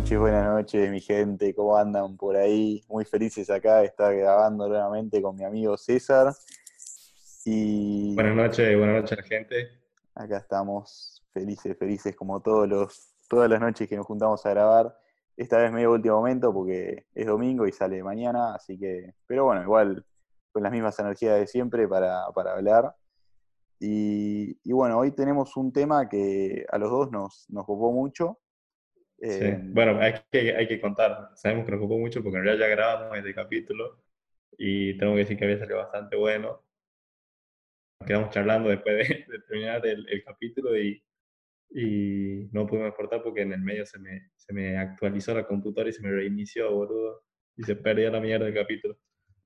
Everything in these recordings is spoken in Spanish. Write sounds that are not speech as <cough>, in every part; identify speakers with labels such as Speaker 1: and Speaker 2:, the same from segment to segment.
Speaker 1: noches, buenas noches, mi gente, ¿cómo andan por ahí? Muy felices acá de estar grabando nuevamente con mi amigo César. Y
Speaker 2: Buenas noches, buenas noches, gente.
Speaker 1: acá estamos felices, felices como todos los, todas las noches que nos juntamos a grabar. Esta vez medio último momento porque es domingo y sale mañana, así que, pero bueno, igual con las mismas energías de siempre para, para hablar. Y, y bueno, hoy tenemos un tema que a los dos nos, nos copó mucho.
Speaker 2: Sí.
Speaker 1: Eh,
Speaker 2: Bueno, hay que, hay que contar. Sabemos que nos ocupó mucho porque en realidad ya grabamos este capítulo y tengo que decir que había salido bastante bueno. Nos quedamos charlando después de, <laughs> de terminar el, el capítulo y, y no pudimos exportar porque en el medio se me, se me actualizó la computadora y se me reinició, boludo. Y se perdió la mierda del capítulo.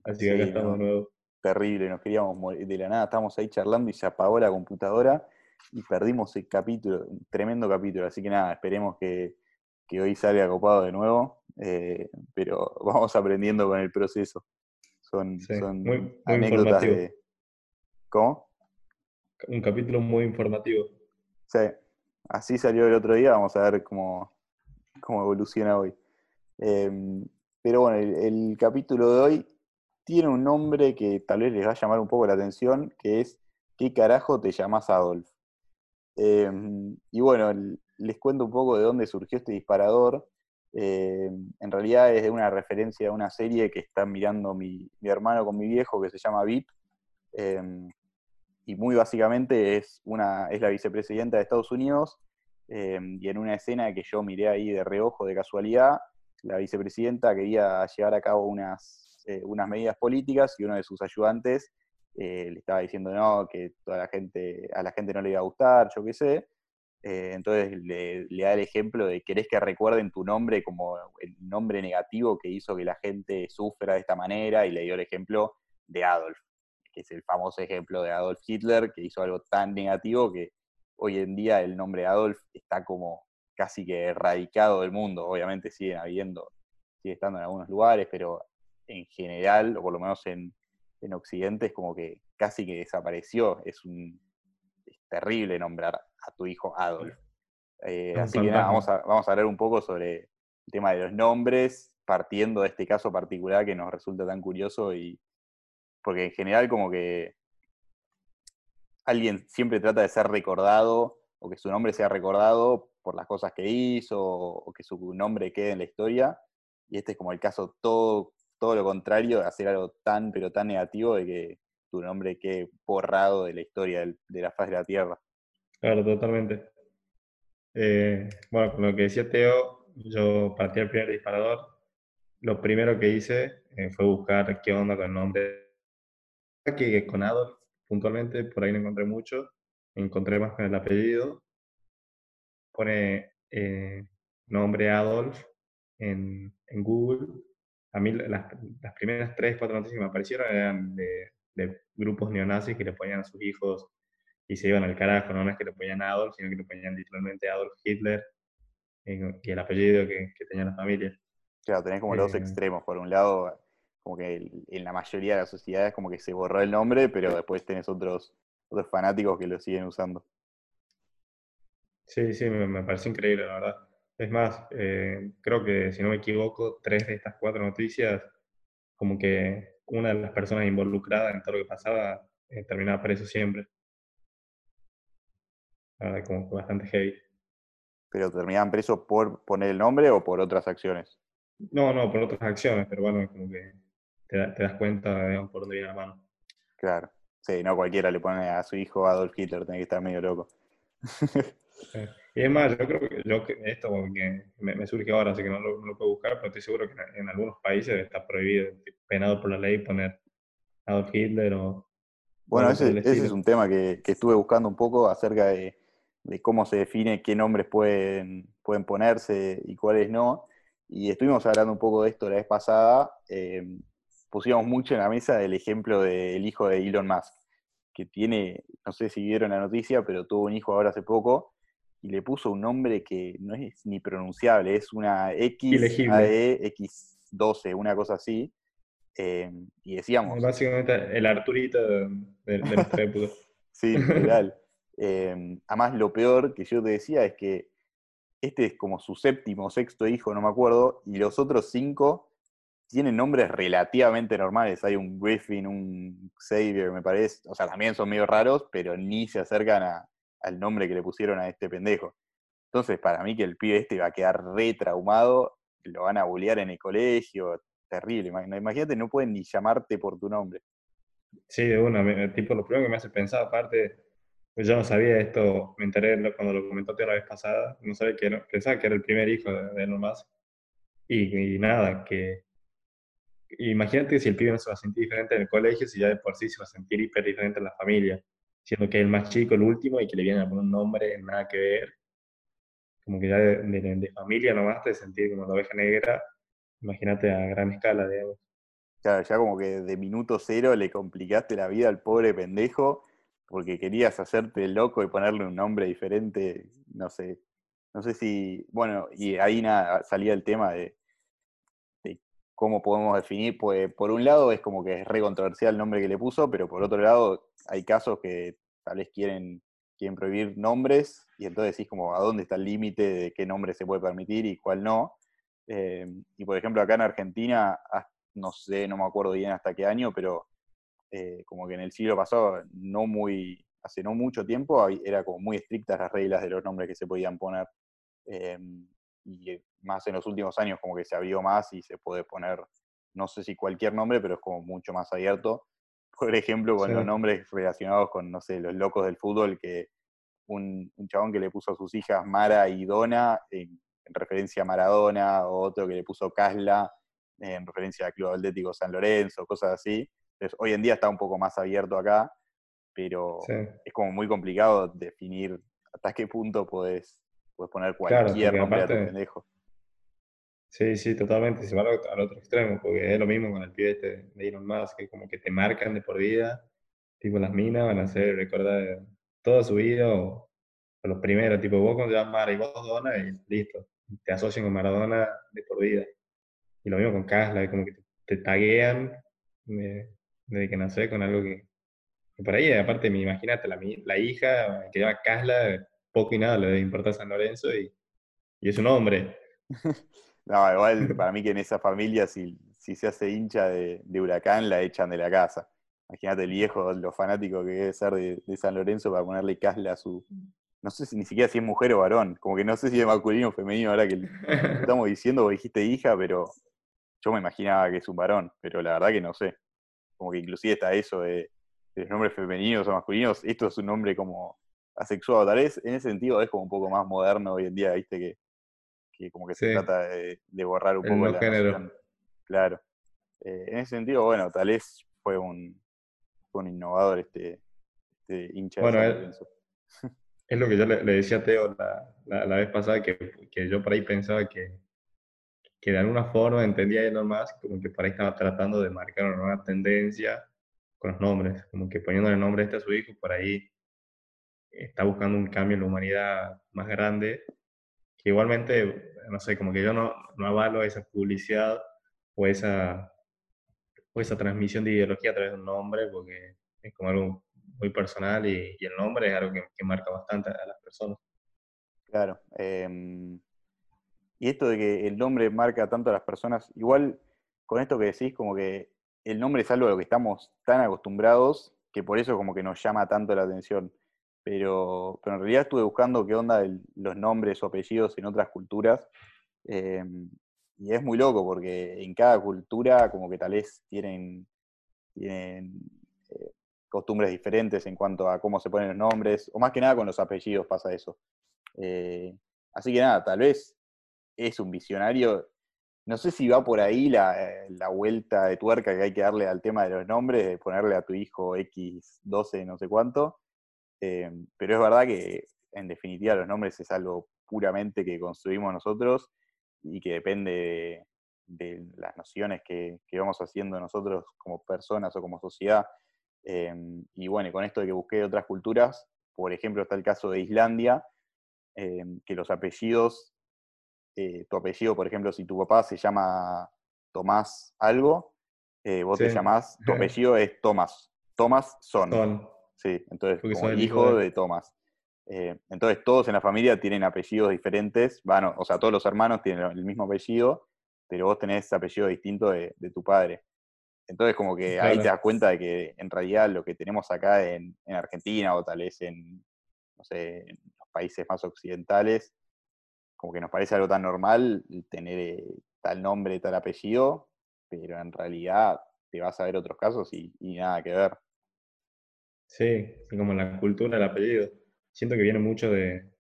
Speaker 2: Así que acá estamos
Speaker 1: no.
Speaker 2: de nuevo.
Speaker 1: terrible, nos queríamos morir de la nada, estábamos ahí charlando y se apagó la computadora y perdimos el capítulo, un tremendo capítulo, así que nada, esperemos que, que hoy salga copado de nuevo, eh, pero <laughs> vamos aprendiendo con el proceso. Son,
Speaker 2: Sí,
Speaker 1: son
Speaker 2: muy- muy
Speaker 1: anécdotas de... ¿Cómo?
Speaker 2: Un capítulo muy informativo.
Speaker 1: Sí, así salió el otro día, vamos a ver cómo, cómo evoluciona hoy. Em, pero bueno, el, el capítulo de hoy tiene un nombre que tal vez les va a llamar un poco la atención, que es ¿Qué carajo te llamas Adolf? Em, y bueno, l- les cuento un poco de dónde surgió este disparador. Em, en realidad es de una referencia a una serie que está mirando mi, hermano con mi viejo que se llama VIP. Em, y muy básicamente es, una, es la vicepresidenta de Estados Unidos, eh, y en una escena que yo miré ahí de reojo, de casualidad, la vicepresidenta quería llevar a cabo unas, eh, unas medidas políticas y uno de sus ayudantes eh, le estaba diciendo no, que toda la gente, a la gente no le iba a gustar, yo qué sé. Eh, entonces le, da el ejemplo de querés que recuerden tu nombre como el nombre negativo que hizo que la gente sufra de esta manera, y le dio el ejemplo de Adolf que es el famoso ejemplo de Adolf Hitler, que hizo algo tan negativo que hoy en día el nombre Adolf está como casi que erradicado del mundo. Obviamente siguen habiendo, sigue estando en algunos lugares, pero en general, o por lo menos en, en Occidente, es como que casi que desapareció. Es un es terrible nombrar a tu hijo Adolf. Eh, así que nada, vamos a, vamos a hablar un poco sobre el tema de los nombres, partiendo de este caso particular que nos resulta tan curioso y, porque en general como que alguien siempre trata de ser recordado o que su nombre sea recordado por las cosas que hizo o que su nombre quede en la historia. Y este es como el caso todo, todo lo contrario, de hacer algo tan pero tan negativo de que tu nombre quede borrado de la historia de la faz de la Tierra.
Speaker 2: Claro, totalmente. Eh, bueno, con lo que decía Teo, yo partí el primer disparador. Lo primero que hice eh, fue buscar qué onda con el nombre. Que con Adolf, puntualmente, por ahí no encontré mucho. Encontré más con el apellido. Pone eh, nombre Adolf en, Google. A mí las, las primeras tres, cuatro noticias que me aparecieron eran de grupos neonazis que le ponían a sus hijos y se iban al carajo, no, No es que le ponían Adolf, sino que le ponían literalmente Adolf Hitler eh, y el apellido que, que tenía la familia.
Speaker 1: Claro, tenés como los dos
Speaker 2: Eh.
Speaker 1: extremos. Por un lado, como que el- en la mayoría de las sociedades como que se borró el nombre, pero después tenés otros, otros fanáticos que lo siguen usando.
Speaker 2: Sí, sí, me, me pareció increíble, la verdad. Es más, eh, creo que si no me equivoco, tres de estas cuatro noticias, como que una de las personas involucradas en todo lo que pasaba eh, terminaba preso siempre. La verdad, como que bastante heavy.
Speaker 1: Pero terminaban presos por poner el nombre o por otras acciones.
Speaker 2: No, no, por otras acciones, pero bueno, como que te, da- te das cuenta digamos, por dónde viene la mano.
Speaker 1: Claro. Sí, no cualquiera le pone a su hijo Adolf Hitler, tiene que estar medio loco.
Speaker 2: Y es más, yo creo que yo, esto como que me, me surge ahora, así que no lo, no lo puedo buscar, pero estoy seguro que en, algunos países está prohibido, penado por la ley, poner Adolf Hitler o...
Speaker 1: Bueno, ese, es un tema que, que estuve buscando un poco acerca de, de cómo se define qué nombres pueden, pueden ponerse y cuáles no. Y estuvimos hablando un poco de esto la vez pasada. eh, pusimos mucho en la mesa el ejemplo del hijo de Elon Musk, que tiene, no sé si vieron la noticia, pero tuvo un hijo ahora hace poco y le puso un nombre que no es ni pronunciable, es una X. AE, X12, una cosa así. eh, y decíamos,
Speaker 2: Básicamente el Arturito de, de- de nuestra época. <laughs>
Speaker 1: Sí, literal. Eh, además, lo peor que yo te decía es que este es como su séptimo o sexto hijo, no me acuerdo, y los otros cinco tienen nombres relativamente normales. Hay un Griffin, un Xavier, me parece. O sea, también son medio raros, pero ni se acercan al nombre que le pusieron a este pendejo. Entonces, para mí que el pibe este va a quedar re traumado, lo van a bullear en el colegio, terrible. Imagínate, no pueden ni llamarte por tu nombre.
Speaker 2: Sí, de una, tipo, lo primero que me hace pensar, aparte, yo no sabía esto, me enteré cuando lo comentó la vez pasada, no sabía que era, pensaba que era el primer hijo de, Elon Musk. Y, nada, que imagínate si el pibe no se va a sentir diferente en el colegio, si ya de por sí se va a sentir hiper diferente en la familia, siendo que es el más chico, el último, y que le viene a poner un nombre, nada que ver. Como que ya de, de familia nomás te sentir como la oveja negra, imagínate a gran escala, digamos.
Speaker 1: Claro, ya como que de minuto cero le complicaste la vida al pobre pendejo porque querías hacerte loco y ponerle un nombre diferente, no sé. No sé si, bueno, y ahí nada, salía el tema de, cómo podemos definir, pues por un lado es como que es re controversial el nombre que le puso, pero por otro lado hay casos que tal vez quieren, quieren prohibir nombres y entonces decís como a dónde está el límite de qué nombre se puede permitir y cuál no. Eh, y por ejemplo acá en Argentina no sé, no me acuerdo bien hasta qué año, pero eh, como que en el siglo pasado, no muy, hace no mucho tiempo, era como muy estrictas las reglas de los nombres que se podían poner. Eh, y más en los últimos años como que se abrió más y se puede poner, no sé si cualquier nombre, pero es como mucho más abierto. <laughs> Por ejemplo, con los nombres relacionados con, no sé, los locos del fútbol, que un, un chabón que le puso a sus hijas Mara y Dona en, en referencia a Maradona, o otro que le puso Casla en referencia al Club Atlético San Lorenzo, cosas así. Entonces, hoy en día está un poco más abierto acá, pero es como muy complicado definir hasta qué punto puedes, poner cualquier nombre a tu pendejo.
Speaker 2: Sí, sí, totalmente. Se va al otro extremo, porque es lo mismo con el pibe este de Elon Musk, que como que te marcan de por vida, tipo las minas van a hacer recordar toda su vida o, los primeros, tipo vos cuando te llamas Mara y vos Dona y listo, te asocian con Maradona de por vida. Y lo mismo con Casla, como que te, taguean desde que nace con algo que, por ahí, aparte, imagínate, la, la hija que llama Casla, poco y nada le importa a San Lorenzo y, y es un hombre. <laughs>
Speaker 1: no, igual para mí que en esa familia, si, si se hace hincha de, de, Huracán, la echan de la casa. Imagínate el viejo, lo fanático que debe ser de, San Lorenzo para ponerle Casla a su, no sé si ni siquiera si es mujer o varón, como que no sé si es masculino o femenino ahora que estamos diciendo, o dijiste hija, pero yo me imaginaba que es un varón, pero la verdad que no sé. Como que inclusive está eso de, los nombres femeninos o masculinos, esto es un nombre como asexuado, tal vez en ese sentido es como un poco más moderno hoy en día, viste que, como que se trata de, borrar un poco la género. Claro. Eh, en ese sentido, bueno, tal vez fue un, un innovador este, este hincha
Speaker 2: bueno, de es, <laughs> es lo que yo le, decía a Teo la, la, vez pasada, que, que, yo por ahí pensaba que, que de alguna forma entendía Elon Musk como que por ahí estaba tratando de marcar una nueva tendencia con los nombres, como que poniéndole nombre este a su hijo, por ahí está buscando un cambio en la humanidad más grande, que igualmente, no sé, como que yo no, no avalo esa publicidad o esa, o esa transmisión de ideología a través de un nombre, porque es como algo muy personal y, el nombre es algo que, que, marca bastante a las personas.
Speaker 1: Claro. Eh y esto de que el nombre marca tanto a las personas, igual con esto que decís, como que el nombre es algo a lo que estamos tan acostumbrados que por eso como que nos llama tanto la atención. Pero, pero en realidad estuve buscando qué onda los nombres o apellidos en otras culturas. Em, y es muy loco porque en cada cultura como que tal vez tienen, tienen eh, costumbres diferentes en cuanto a cómo se ponen los nombres, o más que nada con los apellidos pasa eso. Eh, así que nada, tal vez es un visionario. No sé si va por ahí la, vuelta de tuerca que hay que darle al tema de los nombres, de ponerle a tu hijo X12, no sé cuánto. Eh, pero es verdad que en definitiva los nombres es algo puramente que construimos nosotros y que depende de, las nociones que, vamos haciendo nosotros como personas o como sociedad. Eh, y bueno, con esto de que busqué otras culturas, por ejemplo, está el caso de Islandia, eh, que los apellidos eh, tu apellido, por ejemplo, si tu papá se llama Tomás algo, eh, vos te llamás, tu <laughs> apellido es Tomás. Tomás son. Sí, entonces, como hijo de, Tomás. Eh, entonces todos en la familia tienen apellidos diferentes, bueno, o sea, todos los hermanos tienen el mismo apellido, pero vos tenés apellido distinto de, tu padre. Entonces como que ahí te das cuenta de que en realidad lo que tenemos acá en, Argentina o tal vez en, no sé, en los países más occidentales, como que nos parece algo tan normal tener eh, tal nombre, tal apellido, pero en realidad te vas a ver otros casos y, nada que ver.
Speaker 2: Sí, como la cultura del apellido. Siento que viene mucho de,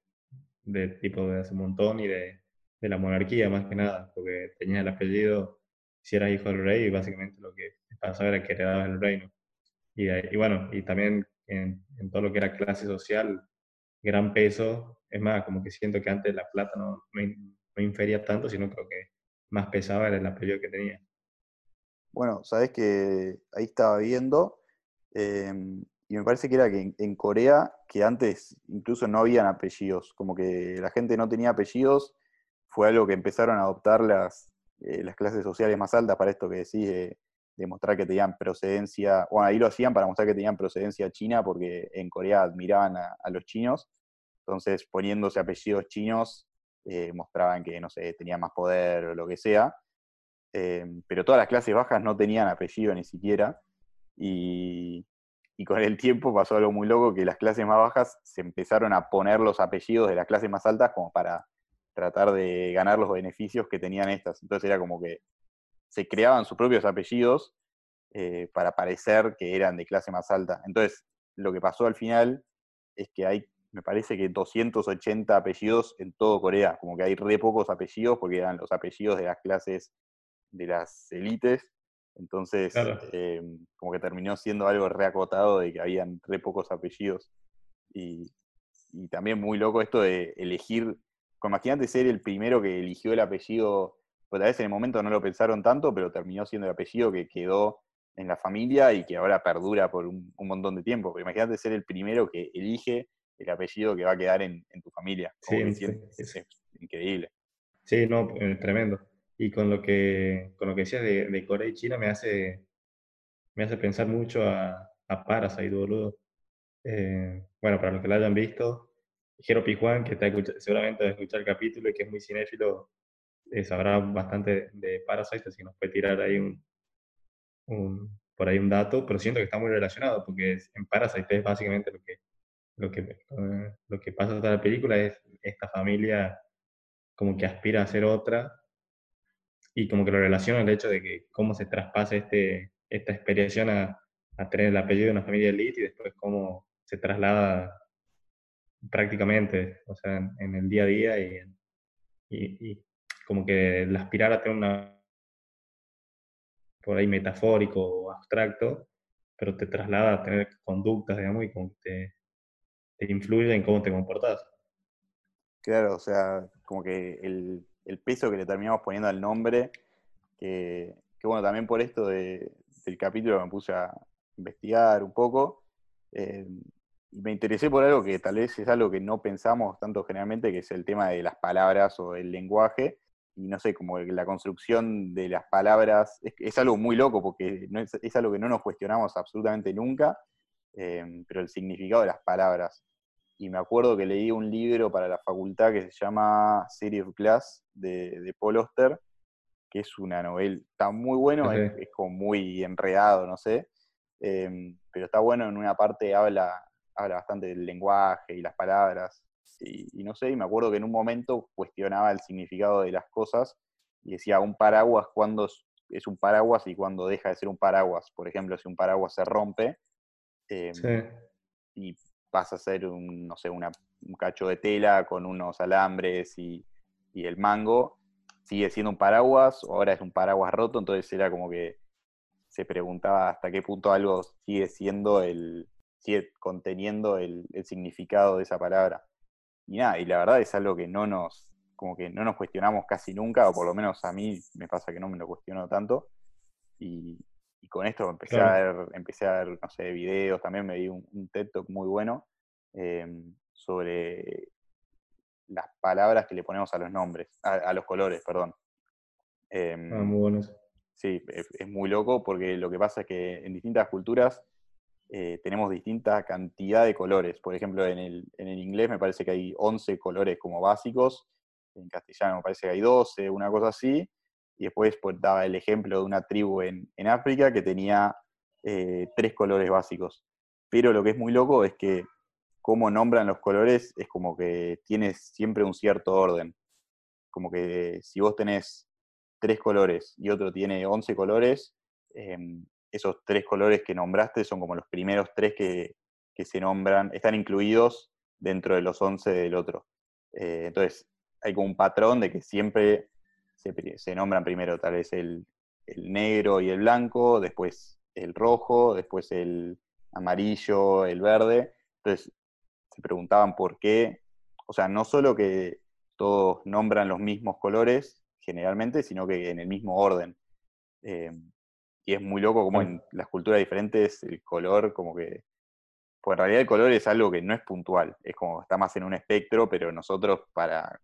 Speaker 2: de tipo de hace montón y de, de la monarquía más que nada, porque tenías el apellido, si eras hijo del rey, y básicamente lo que pasaba era que heredabas el reino. Y, bueno, y también en, todo lo que era clase social, gran peso. Es más, como que siento que antes la plata no, no, infería tanto, sino creo que más pesaba era el apellido que tenía.
Speaker 1: Bueno, sabes que ahí estaba viendo, em, y me parece que era que en, Corea, que antes incluso no habían apellidos, como que la gente no tenía apellidos, fue algo que empezaron a adoptar las, eh, las clases sociales más altas para esto que decís de, mostrar que tenían procedencia, bueno, ahí lo hacían para mostrar que tenían procedencia china porque en Corea admiraban a, los chinos, entonces poniéndose apellidos chinos eh, mostraban que, no sé, tenían más poder o lo que sea, eh, pero todas las clases bajas no tenían apellido ni siquiera, y, y con el tiempo pasó algo muy loco, que las clases más bajas se empezaron a poner los apellidos de las clases más altas como para tratar de ganar los beneficios que tenían estas. Entonces era como que se creaban sus propios apellidos eh, para parecer que eran de clase más alta. Entonces, lo que pasó al final es que hay, me parece que 280 apellidos en todo Corea, como que hay re pocos apellidos porque eran los apellidos de las clases de las élites. Entonces, eh, como que terminó siendo algo reacotado de que habían re pocos apellidos. Y, y también muy loco esto de elegir imagínate ser el primero que eligió el apellido, pues tal vez en el momento no lo pensaron tanto, pero terminó siendo el apellido que quedó en la familia y que ahora perdura por un, montón de tiempo. Pero imagínate ser el primero que elige el apellido que va a quedar en, tu familia. Sí, Es, increíble.
Speaker 2: Sí, no, tremendo. Y con lo que, con lo que decías de, Corea y China me hace, me hace pensar mucho a, a Parasite, boludo. Eh, bueno, para los que lo hayan visto, Jero Pijuan, que está seguramente va a escuchar el capítulo y que es muy cinéfilo, eh, sabrá bastante de Parasite, así nos puede tirar ahí un, por ahí un dato, pero siento que está muy relacionado, porque en Parasite es básicamente lo que, lo que, eh, lo que pasa toda la película, es esta familia como que aspira a ser otra, y como que lo relaciona el hecho de que cómo se traspasa este, esta experiencia a, a tener el apellido de una familia elite y después cómo se traslada prácticamente, o sea, en, el día a día y, como que el aspirar a tener una, por ahí metafórico o abstracto, pero te traslada a tener conductas, digamos, y como te, te influye en cómo te comportas.
Speaker 1: Claro, o sea, como que el, el peso que le terminamos poniendo al nombre, que, que bueno, también por esto de, del capítulo me puse a investigar un poco, eh, me interesé por algo que tal vez es algo que no pensamos tanto generalmente, que es el tema de las palabras o el lenguaje. Y no sé, como la construcción de las palabras es, algo muy loco porque no es, algo que no nos cuestionamos absolutamente nunca, em, pero el significado de las palabras. Y me acuerdo que leí un libro para la facultad que se llama Series of Class de, de Paul Oster, que es una novela, está muy bueno, es, como muy enredado, no sé, em, pero está bueno, en una parte habla habla bastante del lenguaje y las palabras. Y, no sé, y me acuerdo que en un momento cuestionaba el significado de las cosas y decía, un paraguas, ¿cuándo es un paraguas y cuándo deja de ser un paraguas? Por ejemplo, si un paraguas se rompe em, y pasa a ser un, no sé, un cacho de tela con unos alambres y, y el mango, sigue siendo un paraguas o ahora es un paraguas roto, entonces era como que se preguntaba hasta qué punto algo sigue siendo el, sigue conteniendo el, significado de esa palabra. Y nada, y la verdad es algo que no nos, como que no nos cuestionamos casi nunca, o por lo menos a mí me pasa que no me lo cuestiono tanto. Y, con esto empecé a ver, empecé a ver, no sé, videos, también me di un, TED Talk muy bueno em, sobre las palabras que le ponemos a los nombres, a, los colores, perdón.
Speaker 2: Em, ah, muy buenos.
Speaker 1: Sí, es, muy loco porque lo que pasa es que en distintas culturas eh, tenemos distinta cantidad de colores. Por ejemplo, en el, en el inglés me parece que hay 11 colores como básicos, en castellano me parece que hay 12, una cosa así, y después pues, daba el ejemplo de una tribu en, en África que tenía eh, tres colores básicos. Pero lo que es muy loco es que cómo nombran los colores es como que tienes siempre un cierto orden. Como que si vos tenés tres colores y otro tiene 11 colores, em, esos tres colores que nombraste son como los primeros tres que, se nombran, están incluidos dentro de los 11 del otro. Eh, entonces, hay como un patrón de que siempre se, nombran primero tal vez el, el, negro y el blanco, después el rojo, después el amarillo, el verde. Entonces, se preguntaban por qué, o sea, no solo que todos nombran los mismos colores generalmente, sino que en el mismo orden. Eh, y es muy loco como en las culturas diferentes el color como que... Pues en realidad el color es algo que no es puntual, es como está más en un espectro, pero nosotros para,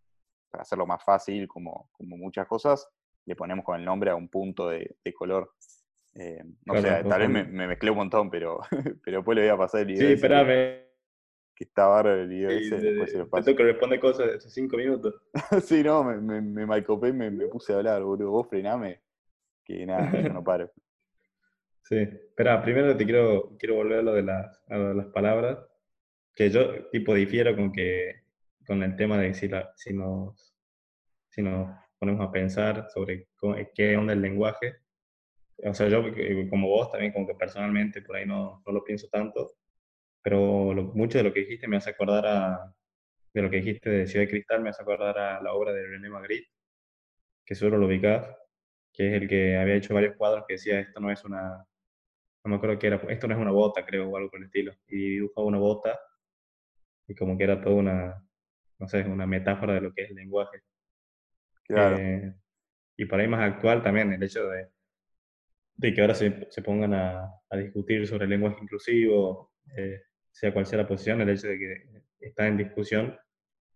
Speaker 1: hacerlo más fácil, como, como muchas cosas, le ponemos con el nombre a un punto de, color. Eh, no sé, tal vez me, me, mezclé un montón, pero, <laughs> pero después le voy a pasar el video.
Speaker 2: Sí, espérame
Speaker 1: que está bárbaro el video ese.
Speaker 2: después que responde cosas de hace cinco minutos. <laughs>
Speaker 1: sí, no, me, me, me malcopé y me, me, puse a hablar, boludo. Vos frename, que nada, yo no paro.
Speaker 2: Sí, espera, primero te quiero, quiero volver a lo de las, a las palabras, que yo tipo difiero con que con el tema de si, la, si, nos, si nos ponemos a pensar sobre qué onda el lenguaje. O sea, yo como vos también, como que personalmente por ahí no, no lo pienso tanto, pero mucho de lo que dijiste me hace acordar a, de lo que dijiste de Ciudad de Cristal, me hace acordar a la obra de René Magritte, que seguro lo ubicás, que es el que había hecho varios cuadros que decía, esto no es una, no me acuerdo qué era, esto no es una bota, creo, o algo por el estilo, y dibujaba una bota, y como que era toda una, no sé, una metáfora de lo que es el lenguaje.
Speaker 1: Claro. Eh,
Speaker 2: y por ahí más actual también, el hecho de, de que ahora se, se pongan a, a, discutir sobre el lenguaje inclusivo, eh, sea cual sea la posición, el hecho de que está en discusión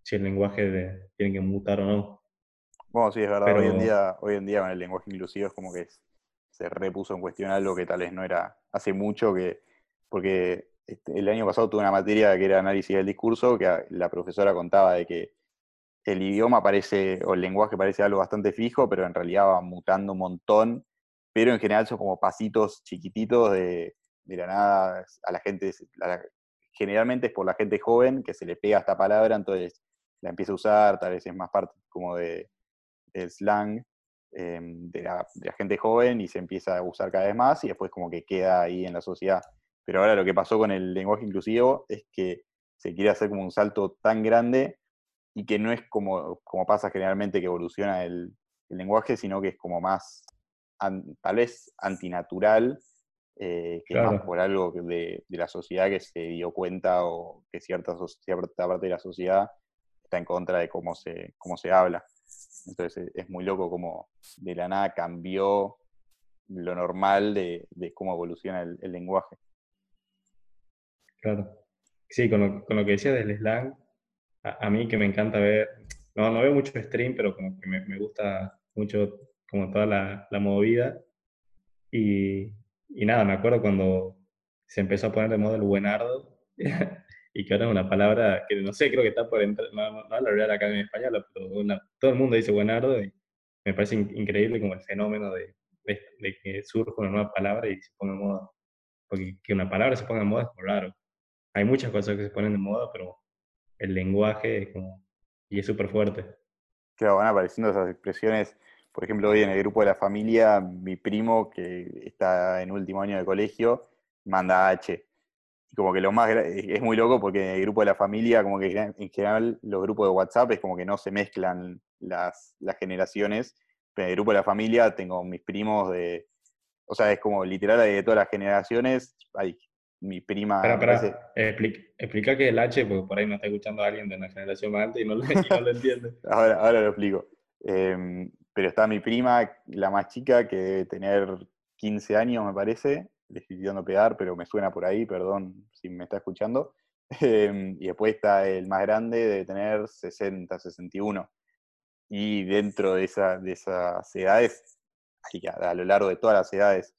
Speaker 2: si el lenguaje tiene que mutar o no.
Speaker 1: Bueno, sí, es verdad. Hoy, en día, hoy en día con el lenguaje inclusivo es como que se repuso en cuestión algo que tal vez no era hace mucho, que porque este, el año pasado tuve una materia que era análisis del discurso, que la profesora contaba de que el idioma parece, o el lenguaje parece algo bastante fijo, pero en realidad va mutando un montón, pero en general son como pasitos chiquititos de, de la nada a la gente, generalmente es por la gente joven que se le pega esta palabra, entonces la empieza a usar, tal vez es más parte como de, del slang em, de, la, gente joven y se empieza a usar cada vez más y después como que queda ahí en la sociedad. Pero ahora lo que pasó con el lenguaje inclusivo es que se quiere hacer como un salto tan grande y que no es como, como pasa generalmente que evoluciona el, lenguaje, sino que es como más, tal vez antinatural eh, que más por algo de, la sociedad que se dio cuenta o que cierta, cierta parte de la sociedad está en contra de cómo se, cómo se habla. Entonces es muy loco cómo de la nada cambió lo normal de, cómo evoluciona el, lenguaje.
Speaker 2: Claro. Sí, con lo, con lo que decía del slang, a, mí que me encanta ver, no, no veo mucho stream, pero como que me, gusta mucho como toda la, la movida. Y, y nada, me acuerdo cuando se empezó a poner de moda el buenardo, <laughs> y que ahora es una palabra que no sé, creo que está por entrar, no, no, no la acá en español, pero todo el mundo dice buenardo y me parece increíble como el fenómeno de, de, que surja una nueva palabra y se ponga de moda. Porque que una palabra se ponga de moda es raro. Hay muchas cosas que se ponen de moda, pero el lenguaje es como, y es súper fuerte.
Speaker 1: Claro, van apareciendo esas expresiones por ejemplo, hoy en el grupo de la familia, mi primo, que está en último año de colegio, manda H. Y como que lo más es muy loco porque en el grupo de la familia, como que en general los grupos de WhatsApp es como que no se mezclan las, generaciones. Pero en el grupo de la familia tengo mis primos de. O sea, es como literal de todas las generaciones. Hay mi prima.
Speaker 2: Espera, espera. Explica, que el H, porque por ahí no está escuchando alguien de una generación más alta <laughs> y no, lo entiende.
Speaker 1: ahora, ahora lo explico. Em, pero está mi prima, la más chica, que debe tener 15 años, me parece. Tirando pegar, pero me suena por ahí, perdón si me está escuchando. <laughs> Em, y después está el más grande, debe tener 60, 61. Y dentro de, esa, de esas edades, a lo largo de todas las edades.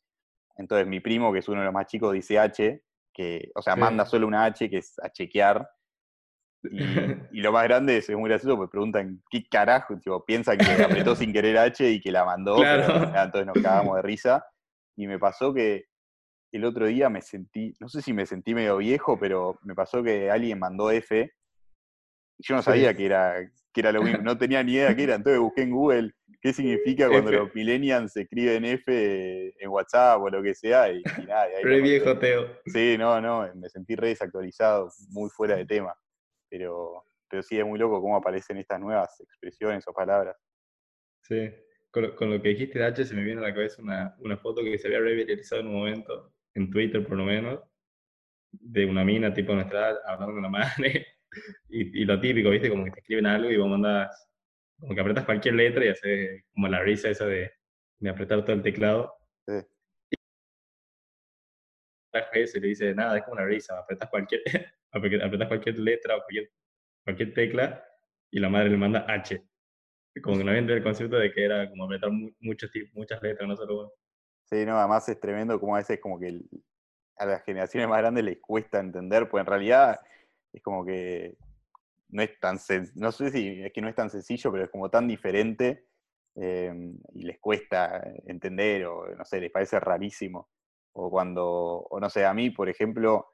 Speaker 1: Entonces mi primo, que es uno de los más chicos, dice H, que, o sea,
Speaker 2: Sí.
Speaker 1: manda solo una H, que es a chequear. Y, <laughs> y lo más grande es, es muy gracioso, porque preguntan qué carajo, tipo, piensan que apretó sin querer H y que la mandó,
Speaker 2: Claro.
Speaker 1: pero entonces nos cagamos de risa. Y me pasó que el otro día me sentí, no sé si me sentí medio viejo, pero me pasó que alguien mandó F. Y yo no
Speaker 2: Sí.
Speaker 1: sabía que era, que era lo mismo, no tenía ni idea qué era, entonces busqué en Google qué significa cuando
Speaker 2: F.
Speaker 1: los millennials escriben F en WhatsApp o lo que sea, y, y nada. y ahí
Speaker 2: viejo. Teo.
Speaker 1: Sí, no, no, me sentí re desactualizado, muy fuera de tema. Pero, pero sí es muy loco cómo aparecen estas nuevas expresiones o palabras.
Speaker 2: Sí. Con lo, con lo que dijiste de H se me viene a la cabeza una, una foto que se había reviralizado en un momento, en Twitter por lo menos, de una mina tipo de nuestra edad hablando con la madre. <laughs> Y, y lo típico, ¿viste? Como que te escriben algo y vos mandás, como que apretas cualquier letra y haces como la risa esa de, de apretar todo el teclado.
Speaker 1: Sí.
Speaker 2: La se le dice, nada, es como una risa, <laughs> apretas cualquier, apretas cualquier letra o cualquier, cualquier tecla y la madre le manda H. Como que no había el concepto de que era como apretar mu- muchos muchas letras, no solo.
Speaker 1: Sí, no, además es tremendo como a veces como que a las generaciones más grandes les cuesta entender, pues en realidad es como que no es tan no sé si es que no es tan sencillo, pero es como tan diferente eh, y les cuesta entender o no sé, les parece rarísimo. O cuando, o no sé, a mí, por ejemplo,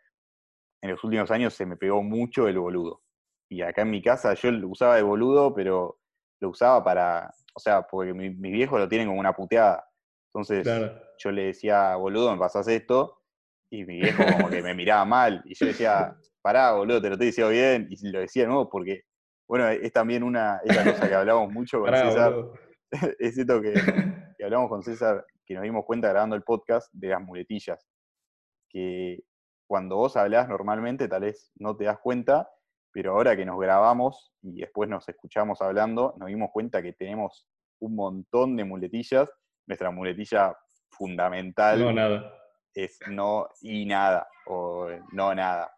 Speaker 1: en los últimos años se me pegó mucho el boludo. Y acá en mi casa yo lo usaba de boludo, pero lo usaba para, o sea, porque mi- mis viejos lo tienen como una puteada. Entonces
Speaker 2: Claro.
Speaker 1: yo le decía, boludo, me pasás esto, y mi viejo como que me miraba mal, y yo decía, pará, boludo, te lo estoy diciendo bien, y lo decía de nuevo porque, bueno, es también una, esa cosa que hablamos mucho con
Speaker 2: Pará,
Speaker 1: César,
Speaker 2: boludo. <laughs>
Speaker 1: es esto que, <laughs> que hablamos con César, que nos dimos cuenta grabando el podcast de las muletillas, que cuando vos hablás normalmente tal vez no te das cuenta, pero ahora que nos grabamos y después nos escuchamos hablando, nos dimos cuenta que tenemos un montón de muletillas. Nuestra muletilla fundamental
Speaker 2: No, nada.
Speaker 1: es no y nada, o no nada.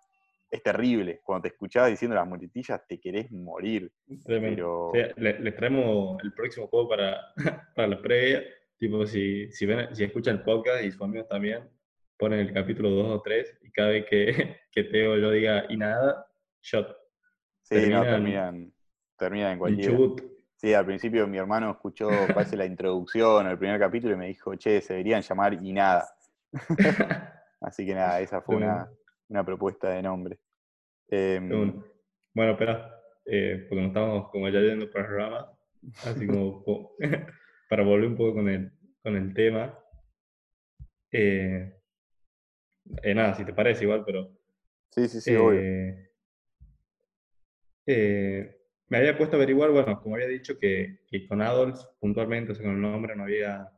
Speaker 1: Es terrible. Cuando te escuchás diciendo las muletillas, te querés morir. Pero-
Speaker 2: les traemos el próximo juego para, <laughs> para la previa. Tipo, si, si, ven, si escuchan el podcast y sus amigos también, ponen el capítulo 2 o 3 y cada vez que, <laughs> que Teo yo diga y nada, shot.
Speaker 1: Sí, no,
Speaker 2: Terminan-
Speaker 1: terminan, en
Speaker 2: Y
Speaker 1: cualquiera.
Speaker 2: chubut.
Speaker 1: Sí, al principio mi hermano escuchó, parece la introducción, el primer capítulo, y me dijo, che, se deberían llamar y nada. <laughs> Así que nada, esa fue una, una propuesta de nombre.
Speaker 2: Qué bueno. Espera, eh, porque nos estamos como ya yendo por las ramas, así como <laughs> <laughs> para volver un poco con el, con el tema. Eh, eh, nada, si te parece igual, pero
Speaker 1: sí, sí, sí, obvio.
Speaker 2: Me había puesto a averiguar, bueno, como había dicho, que, que con Adolf puntualmente, o sea, con el nombre no había,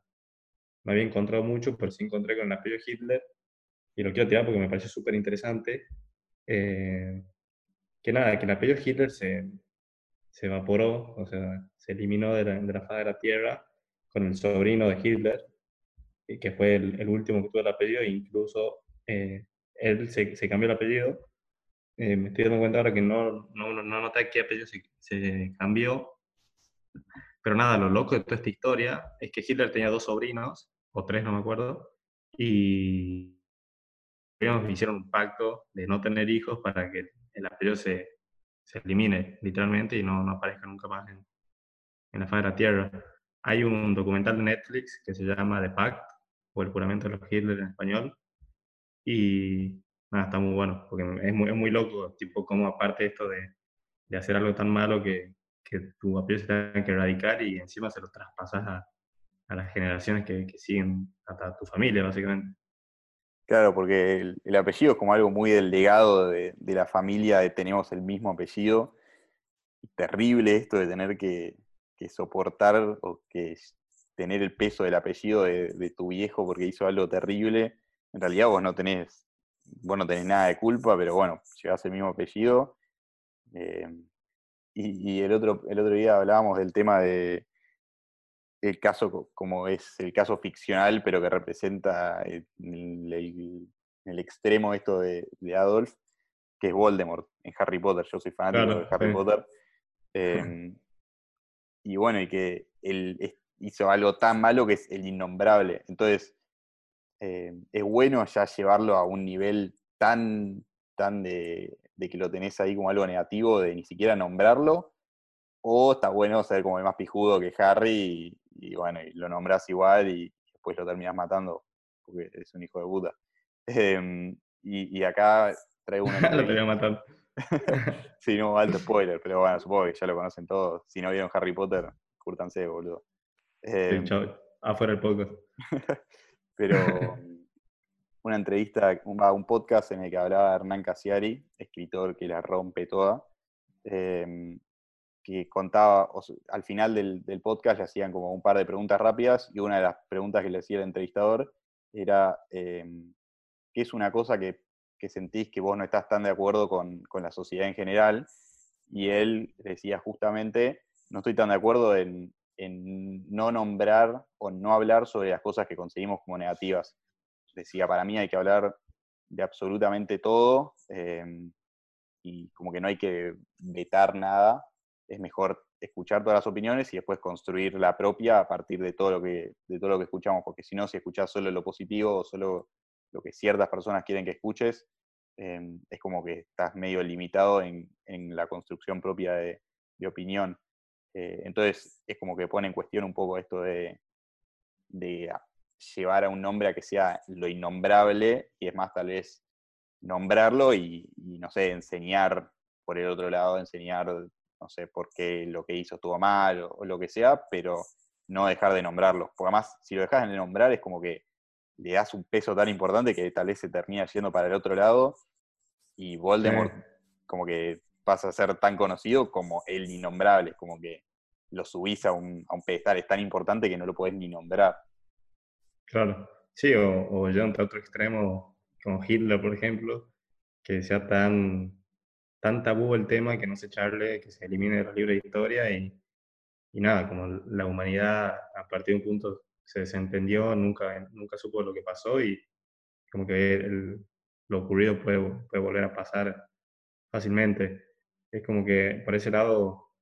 Speaker 2: no había encontrado mucho, pero sí encontré con el apellido Hitler, y lo quiero tirar porque me pareció súper interesante. eh, que nada, que el apellido Hitler se, se evaporó, o sea, se eliminó de la, de la faz de la Tierra con el sobrino de Hitler, que fue el, el último que tuvo el apellido, e incluso eh, él se, se cambió el apellido. Eh, me estoy dando cuenta ahora que no, no, no noté qué apellido se, se cambió. Pero nada, lo loco de toda esta historia es que Hitler tenía dos sobrinos, o tres, no me acuerdo, y ellos hicieron un pacto de no tener hijos para que el apellido se, se elimine, literalmente, y no, no aparezca nunca más en, en la faz de la Tierra. Hay un documental de Netflix que se llama The Pact, o El juramento de los Hitler en español, y nada, está muy bueno, porque es muy, es muy loco, tipo, como aparte esto de, de hacer algo tan malo que, que tu apellido se tenga que erradicar y encima se lo traspasas a, a las generaciones que, que siguen, hasta tu familia, básicamente.
Speaker 1: Claro, porque el, el apellido es como algo muy del legado de, de la familia, tenemos el mismo apellido. Terrible esto de tener que, que soportar o que tener el peso del apellido de, de tu viejo porque hizo algo terrible. En realidad vos no tenés, vos no tenés nada de culpa, pero bueno, llevas el mismo apellido. Eh, y, y el, otro, el otro día hablábamos del tema de el caso co- como es el caso ficcional, pero que representa el, el- el extremo esto de, de Adolf, que es Voldemort en Harry Potter. Yo soy fanático
Speaker 2: Claro,
Speaker 1: de Harry
Speaker 2: sí.
Speaker 1: Potter. <laughs> Em, y bueno, y que él hizo algo tan malo que es el innombrable. Entonces, eh, es bueno ya llevarlo a un nivel tan, tan de, de que lo tenés ahí como algo negativo, de ni siquiera nombrarlo, o está bueno ser como el más pijudo que Harry y, bueno, y lo nombras igual y después lo terminas matando porque es un hijo de puta. <laughs> Em, y, acá traigo una... <laughs>
Speaker 2: lo terminas matando. <laughs>
Speaker 1: sí, no, alto spoiler, pero bueno, supongo que ya lo conocen todos. Si no vieron Harry Potter, curtanse, boludo.
Speaker 2: Eh, afuera el podcast.
Speaker 1: Pero <laughs> una entrevista, un, un, podcast en el que hablaba Hernán Casiari, escritor que la rompe toda, em, que contaba, al final del, del, podcast le hacían como un par de preguntas rápidas y una de las preguntas que le hacía el entrevistador era em, qué es una cosa que, que, sentís que vos no estás tan de acuerdo con, con, la sociedad en general. Y él decía justamente, no estoy tan de acuerdo en, en no nombrar o no hablar sobre las cosas que conseguimos como negativas decía, para mí hay que hablar de absolutamente todo em, y como que no hay que vetar nada, es mejor escuchar todas las opiniones y después construir la propia a partir de todo lo que, de todo lo que escuchamos, porque si no, si escuchas solo lo positivo o solo lo que ciertas personas quieren que escuches, em, es como que estás medio limitado en, la construcción propia de, opinión. Eh, entonces es como que pone en cuestión un poco esto de, de llevar a un nombre a que sea lo innombrable y es más tal vez nombrarlo y, no sé, enseñar por el otro lado, enseñar, no sé, por qué lo que hizo estuvo mal o, lo que sea, pero no dejar de nombrarlo. Porque además, si lo dejas de nombrar es como que le das un peso tan importante que tal vez se termina yendo para el otro lado y Voldemort como que pasa a ser tan conocido como el innombrable, como que lo subís a un, a un pedestal, es tan importante que no lo podés ni nombrar.
Speaker 2: Claro, sí, o, o yo entre otro extremo, como Hitler, por ejemplo, que sea tan, tan tabú el tema que no se echarle, que se elimine de los libros de historia y, nada, como la humanidad a partir de un punto se desentendió, nunca, nunca supo lo que pasó y como que lo ocurrido puede volver a pasar fácilmente. Es como que por ese lado,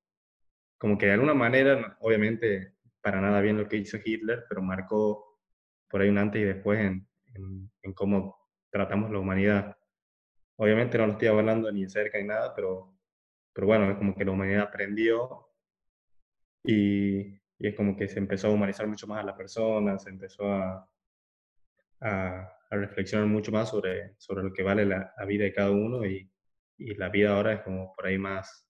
Speaker 2: como que de alguna manera, obviamente para nada bien lo que hizo Hitler, pero marcó por ahí un antes y después en, en, cómo tratamos la humanidad. Obviamente no lo estoy hablando ni cerca ni nada, pero, pero bueno, es como que la humanidad aprendió y, y, es como que se empezó a humanizar mucho más a la persona, se empezó a, a, a reflexionar mucho más sobre, sobre lo que vale la, la vida de cada uno y, y, la vida ahora es como por ahí más,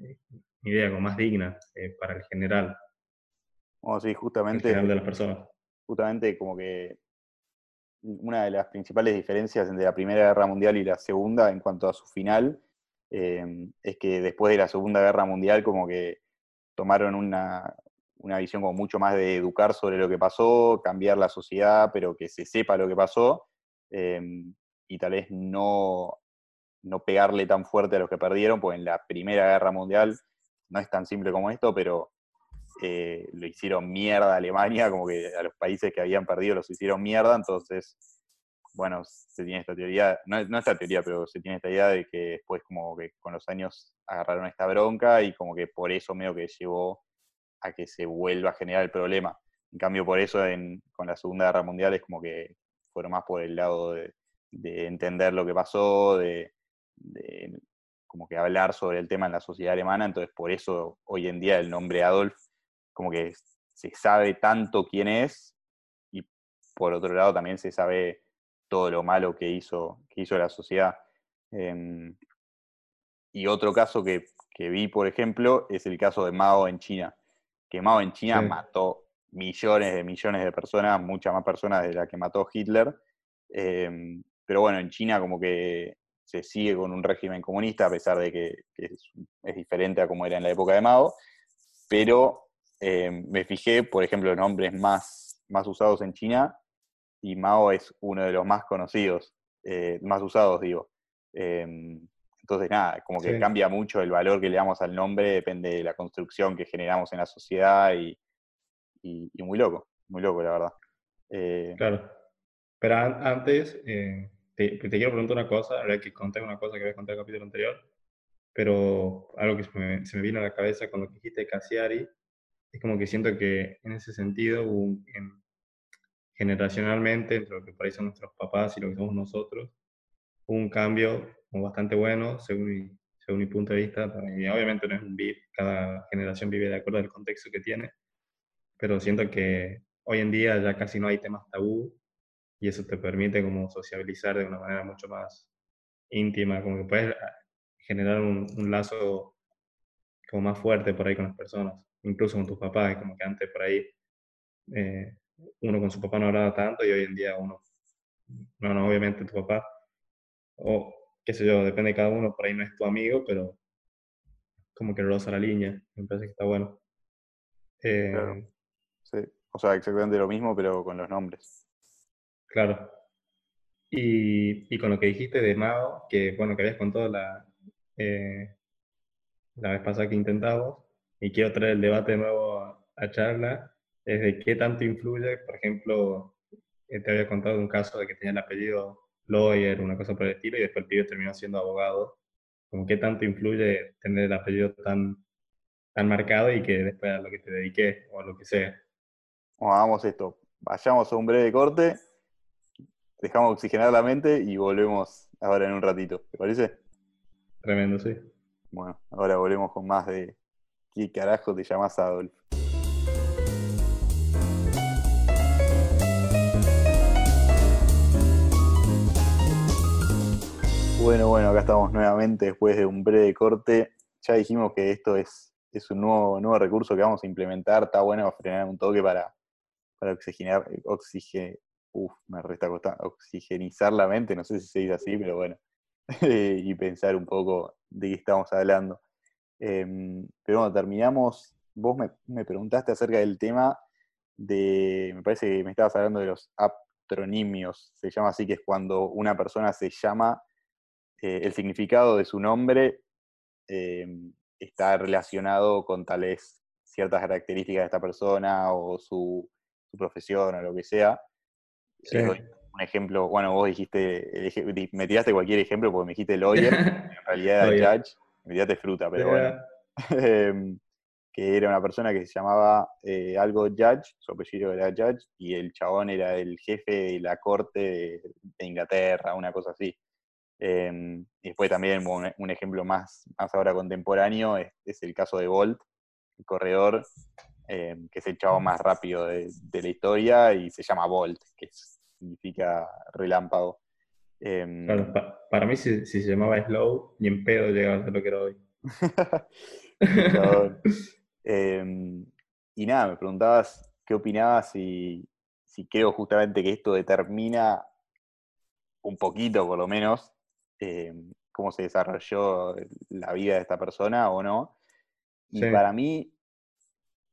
Speaker 2: eh, idea, como más digna eh, para el general.
Speaker 1: Oh, sí, justamente.
Speaker 2: El general de las personas
Speaker 1: justamente como que una de las principales diferencias entre la Primera Guerra Mundial y la Segunda en cuanto a su final em, es que después de la Segunda Guerra Mundial como que tomaron una, visión como mucho más de educar sobre lo que pasó, cambiar la sociedad, pero que se sepa lo que pasó em, y tal vez no, no pegarle tan fuerte a los que perdieron, pues en la Primera Guerra Mundial no es tan simple como esto, pero eh, lo hicieron mierda a Alemania, como que a los países que habían perdido los hicieron mierda, entonces, bueno, se tiene esta teoría, no, no esta teoría, pero se tiene esta idea de que después como que con los años agarraron esta bronca y como que por eso medio que llevó a que se vuelva a generar el problema. En cambio, por eso con la Segunda Guerra Mundial es como que fueron más por el lado de, entender lo que pasó, de, de, como que hablar sobre el tema en la sociedad alemana, entonces por eso hoy en día el nombre Adolf como que se sabe tanto quién es y por otro lado también se sabe todo lo malo que hizo, que hizo la sociedad. Em, y otro caso que, vi, por ejemplo, es el caso de Mao en China, que Mao en China mató millones de millones de personas, muchas más personas de las que mató Hitler. Em, pero bueno, en China como que se sigue con un régimen comunista, a pesar de que, es, es, diferente a como era en la época de Mao, pero eh, me fijé, por ejemplo, en nombres más, más usados en China y Mao es uno de los más conocidos, eh, más usados, digo. Em, entonces, nada, como que cambia mucho el valor que le damos al nombre, depende de la construcción que generamos en la sociedad y, y, muy loco, muy loco, la verdad.
Speaker 2: Eh, claro. Pero antes, te, te, quiero preguntar una cosa, ahora que conté una cosa que había contado en el capítulo anterior, pero algo que se me, se me vino a la cabeza cuando dijiste Cassiari, es como que siento que en ese sentido, generacionalmente, entre lo que son nuestros papás y lo que somos nosotros, un cambio bastante bueno, según mi, según mi punto de vista. Y obviamente no es un beat, cada generación vive de acuerdo al contexto que tiene, pero siento que hoy en día ya casi no hay temas tabú y eso te permite como sociabilizar de una manera mucho más íntima, como que puedes ah, generar un, un lazo como más fuerte por ahí con las personas, incluso con tus papás, como que antes por ahí eh, uno con su papá no hablaba tanto y hoy en día uno, no, no, obviamente tu papá, o qué sé yo, depende de cada uno, por ahí no es tu amigo, pero como que roza la línea, me parece que está bueno.
Speaker 1: Eh, sí, o sea, exactamente lo mismo, pero con los nombres.
Speaker 2: Claro. Y, y con lo que dijiste de Mao, que bueno, que habías contado la, eh, la vez pasada que intentamos, y quiero traer el debate de nuevo a, charla, es de qué tanto influye, por ejemplo, eh, te había contado un caso de que tenía el apellido lawyer, una cosa por el estilo, y después el pibe terminó siendo abogado. Como qué tanto influye tener el apellido tan, tan marcado y que después a lo que te dediqué o a lo que sea.
Speaker 1: Hagamos esto. Vayamos a un breve corte, dejamos oxigenar la mente y volvemos ahora en un ratito. ¿Te parece?
Speaker 2: Tremendo, sí.
Speaker 1: Bueno, ahora volvemos con más de ¿Qué carajo te llamas Adolf? Bueno, bueno, acá estamos nuevamente después de un breve corte. Ya dijimos que esto es, es un nuevo, nuevo recurso que vamos a implementar. Está bueno frenar un toque para, para oxigenar, oxige, uf, me resta oxigenizar la mente, no sé si se dice así, pero bueno, <laughs> y pensar un poco de qué estamos hablando. Em, pero bueno, terminamos. Vos me, preguntaste acerca del tema de, me parece que me estabas hablando de los aptronimios, se llama así, que es cuando una persona se llama, eh, el significado de su nombre em, está relacionado con tales ciertas características de esta persona o su, profesión o lo que sea. Un ejemplo, bueno, vos dijiste, me tiraste cualquier ejemplo porque me dijiste lawyer, <laughs> en realidad era judge, me fruta, pero bueno. <laughs> Em, que era una persona que se llamaba eh, algo Judge, su apellido era Judge, y el chabón era el jefe de la corte de, Inglaterra, una cosa así. Em, y después también un, ejemplo más, más ahora contemporáneo es, el caso de Bolt, el corredor, em, que es el chabón más rápido de, la historia y se llama Bolt, que significa relámpago.
Speaker 2: Em, para mí si, se llamaba Slow, ni en pedo llegaba a ser lo que era hoy. <laughs> <laughs>
Speaker 1: Em, y nada, me preguntabas qué opinabas y si creo justamente que esto determina un poquito, por lo menos, cómo se desarrolló la vida de esta persona o no. Y para mí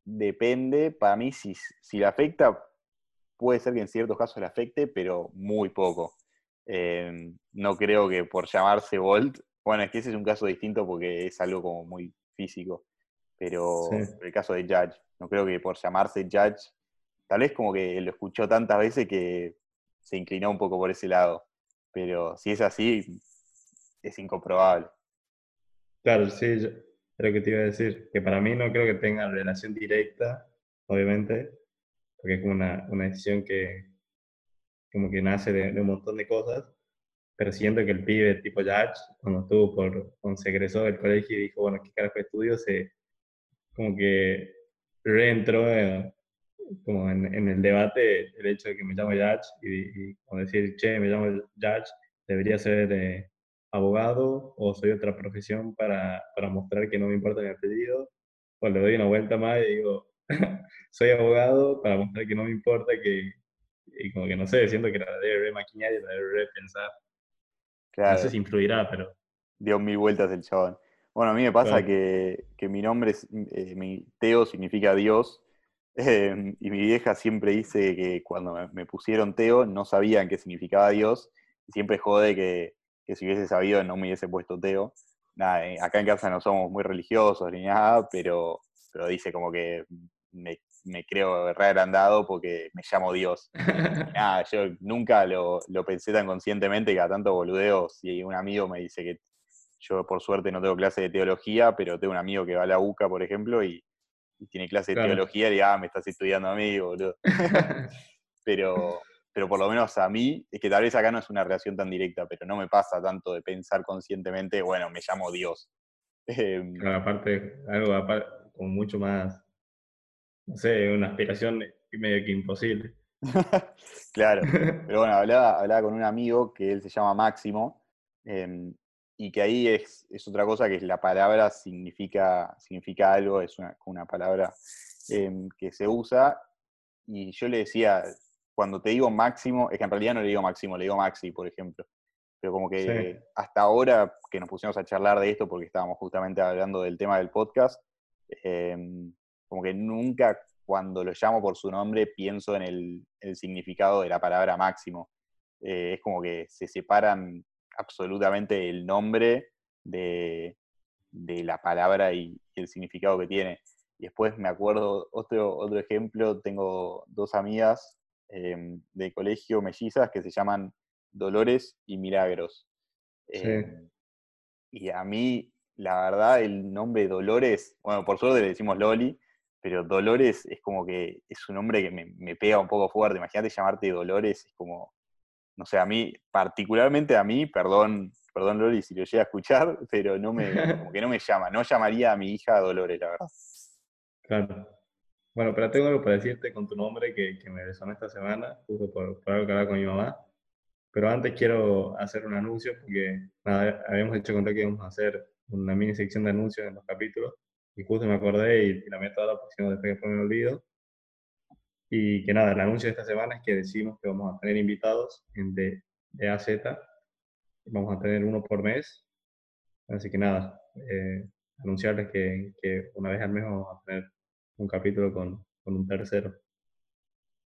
Speaker 1: depende, para mí si, si le afecta, puede ser que en ciertos casos le afecte, pero muy poco. Em, no creo que por llamarse Bolt, bueno, es que ese es un caso distinto porque es algo como muy físico, pero el caso de Judge, no creo que por llamarse Judge, tal vez como que lo escuchó tantas veces que se inclinó un poco por ese lado, pero si es así, es incomprobable.
Speaker 2: Claro, sí, creo que te iba a decir, que para mí no creo que tenga relación directa, obviamente, porque es como una, una decisión que, como que nace de, un montón de cosas, pero siento que el pibe tipo Judge, cuando estuvo por, cuando se egresó del colegio y dijo, bueno, ¿qué carajo estudio? Se, como que reentró eh, como en, en, el debate el hecho de que me llamo Judge y, como decir, che, me llamo Judge, debería ser eh, abogado o soy otra profesión para, para mostrar que no me importa mi apellido, o le doy una vuelta más y digo, <laughs> soy abogado para mostrar que no me importa que, y como que no sé, siento que la debe maquinar y la debe pensar. Claro. No sé si influirá, pero.
Speaker 1: Dio mil vueltas el chabón. Bueno, a mí me pasa que, que, mi nombre, es, eh, mi Teo significa Dios, <laughs> em, y mi vieja siempre dice que cuando me, pusieron Teo no sabían qué significaba Dios, y siempre jode que, que, si hubiese sabido no me hubiese puesto Teo. Nada, eh, acá en casa no somos muy religiosos ni nada, pero, pero dice como que me me creo re agrandado porque me llamo Dios. <laughs> nada, yo nunca lo, pensé tan conscientemente que a tanto boludeo, si un amigo me dice que yo por suerte no tengo clase de teología, pero tengo un amigo que va a la UCA, por ejemplo, y, tiene clase de teología, y ah, me estás estudiando a mí, boludo. <laughs> <laughs> pero, pero por lo menos a mí, es que tal vez acá no es una relación tan directa, pero no me pasa tanto de pensar conscientemente, bueno, me llamo Dios.
Speaker 2: Em, aparte, algo aparte, con mucho más, no sé, una aspiración medio que imposible. <laughs>
Speaker 1: claro, pero bueno, hablaba, hablaba con un amigo que él se llama Máximo, em, y que ahí es, es, otra cosa que la palabra significa, significa algo, es una, una palabra em, que se usa, y yo le decía, cuando te digo máximo, es que en realidad no le digo máximo, le digo maxi, por ejemplo. Pero como que hasta ahora que nos pusimos a charlar de esto, porque estábamos justamente hablando del tema del podcast, em, como que nunca cuando lo llamo por su nombre pienso en el, significado de la palabra máximo. Eh, es como que se separan absolutamente el nombre de, la palabra y, el significado que tiene. Y después me acuerdo, otro, otro ejemplo, tengo dos amigas em, de colegio mellizas que se llaman Dolores y Milagros. Em, y a mí, la verdad, el nombre Dolores, bueno, por suerte le decimos Loli, pero Dolores es como que es un nombre que me, pega un poco fuerte. Imagínate llamarte Dolores, es como, no sé, a mí, particularmente a mí, perdón, perdón Loli si lo llega a escuchar, pero no me, como que no me llama. No llamaría a mi hija Dolores, la verdad.
Speaker 2: Claro. Bueno, pero tengo algo para decirte con tu nombre que, me resonó esta semana, justo por, por algo que hablaba con mi mamá. Pero antes quiero hacer un anuncio porque nada, habíamos hecho contar que íbamos a hacer una mini sección de anuncios en los capítulos y justo me acordé y, la meto ahora porque si no después me olvido. Y que nada, el anuncio de esta semana es que decimos que vamos a tener invitados de, de A a Z. Vamos a tener uno por mes. Así que nada, eh, anunciarles que, que, una vez al mes vamos a tener un capítulo con, con un tercero.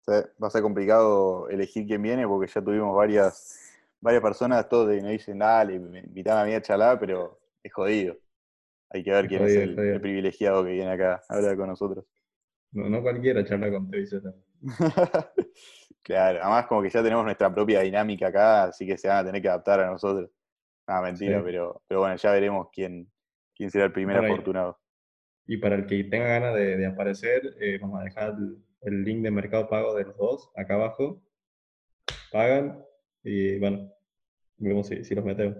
Speaker 1: va a ser complicado elegir quién viene porque ya tuvimos varias, varias personas, todos me dicen, dale, me invitan a mí a charlar, pero es jodido. Hay que ver quién es el, privilegiado que viene acá a hablar con nosotros.
Speaker 2: No, no cualquiera charla con Travis <laughs>
Speaker 1: claro, además como que ya tenemos nuestra propia dinámica acá, así que se van a tener que adaptar a nosotros. Ah, mentira, pero, pero bueno, ya veremos quién, quién será el primer afortunado.
Speaker 2: Y para el que tenga ganas de, aparecer, eh, vamos a dejar el, link de Mercado Pago de los dos acá abajo. Pagan y bueno, vemos si, si los metemos.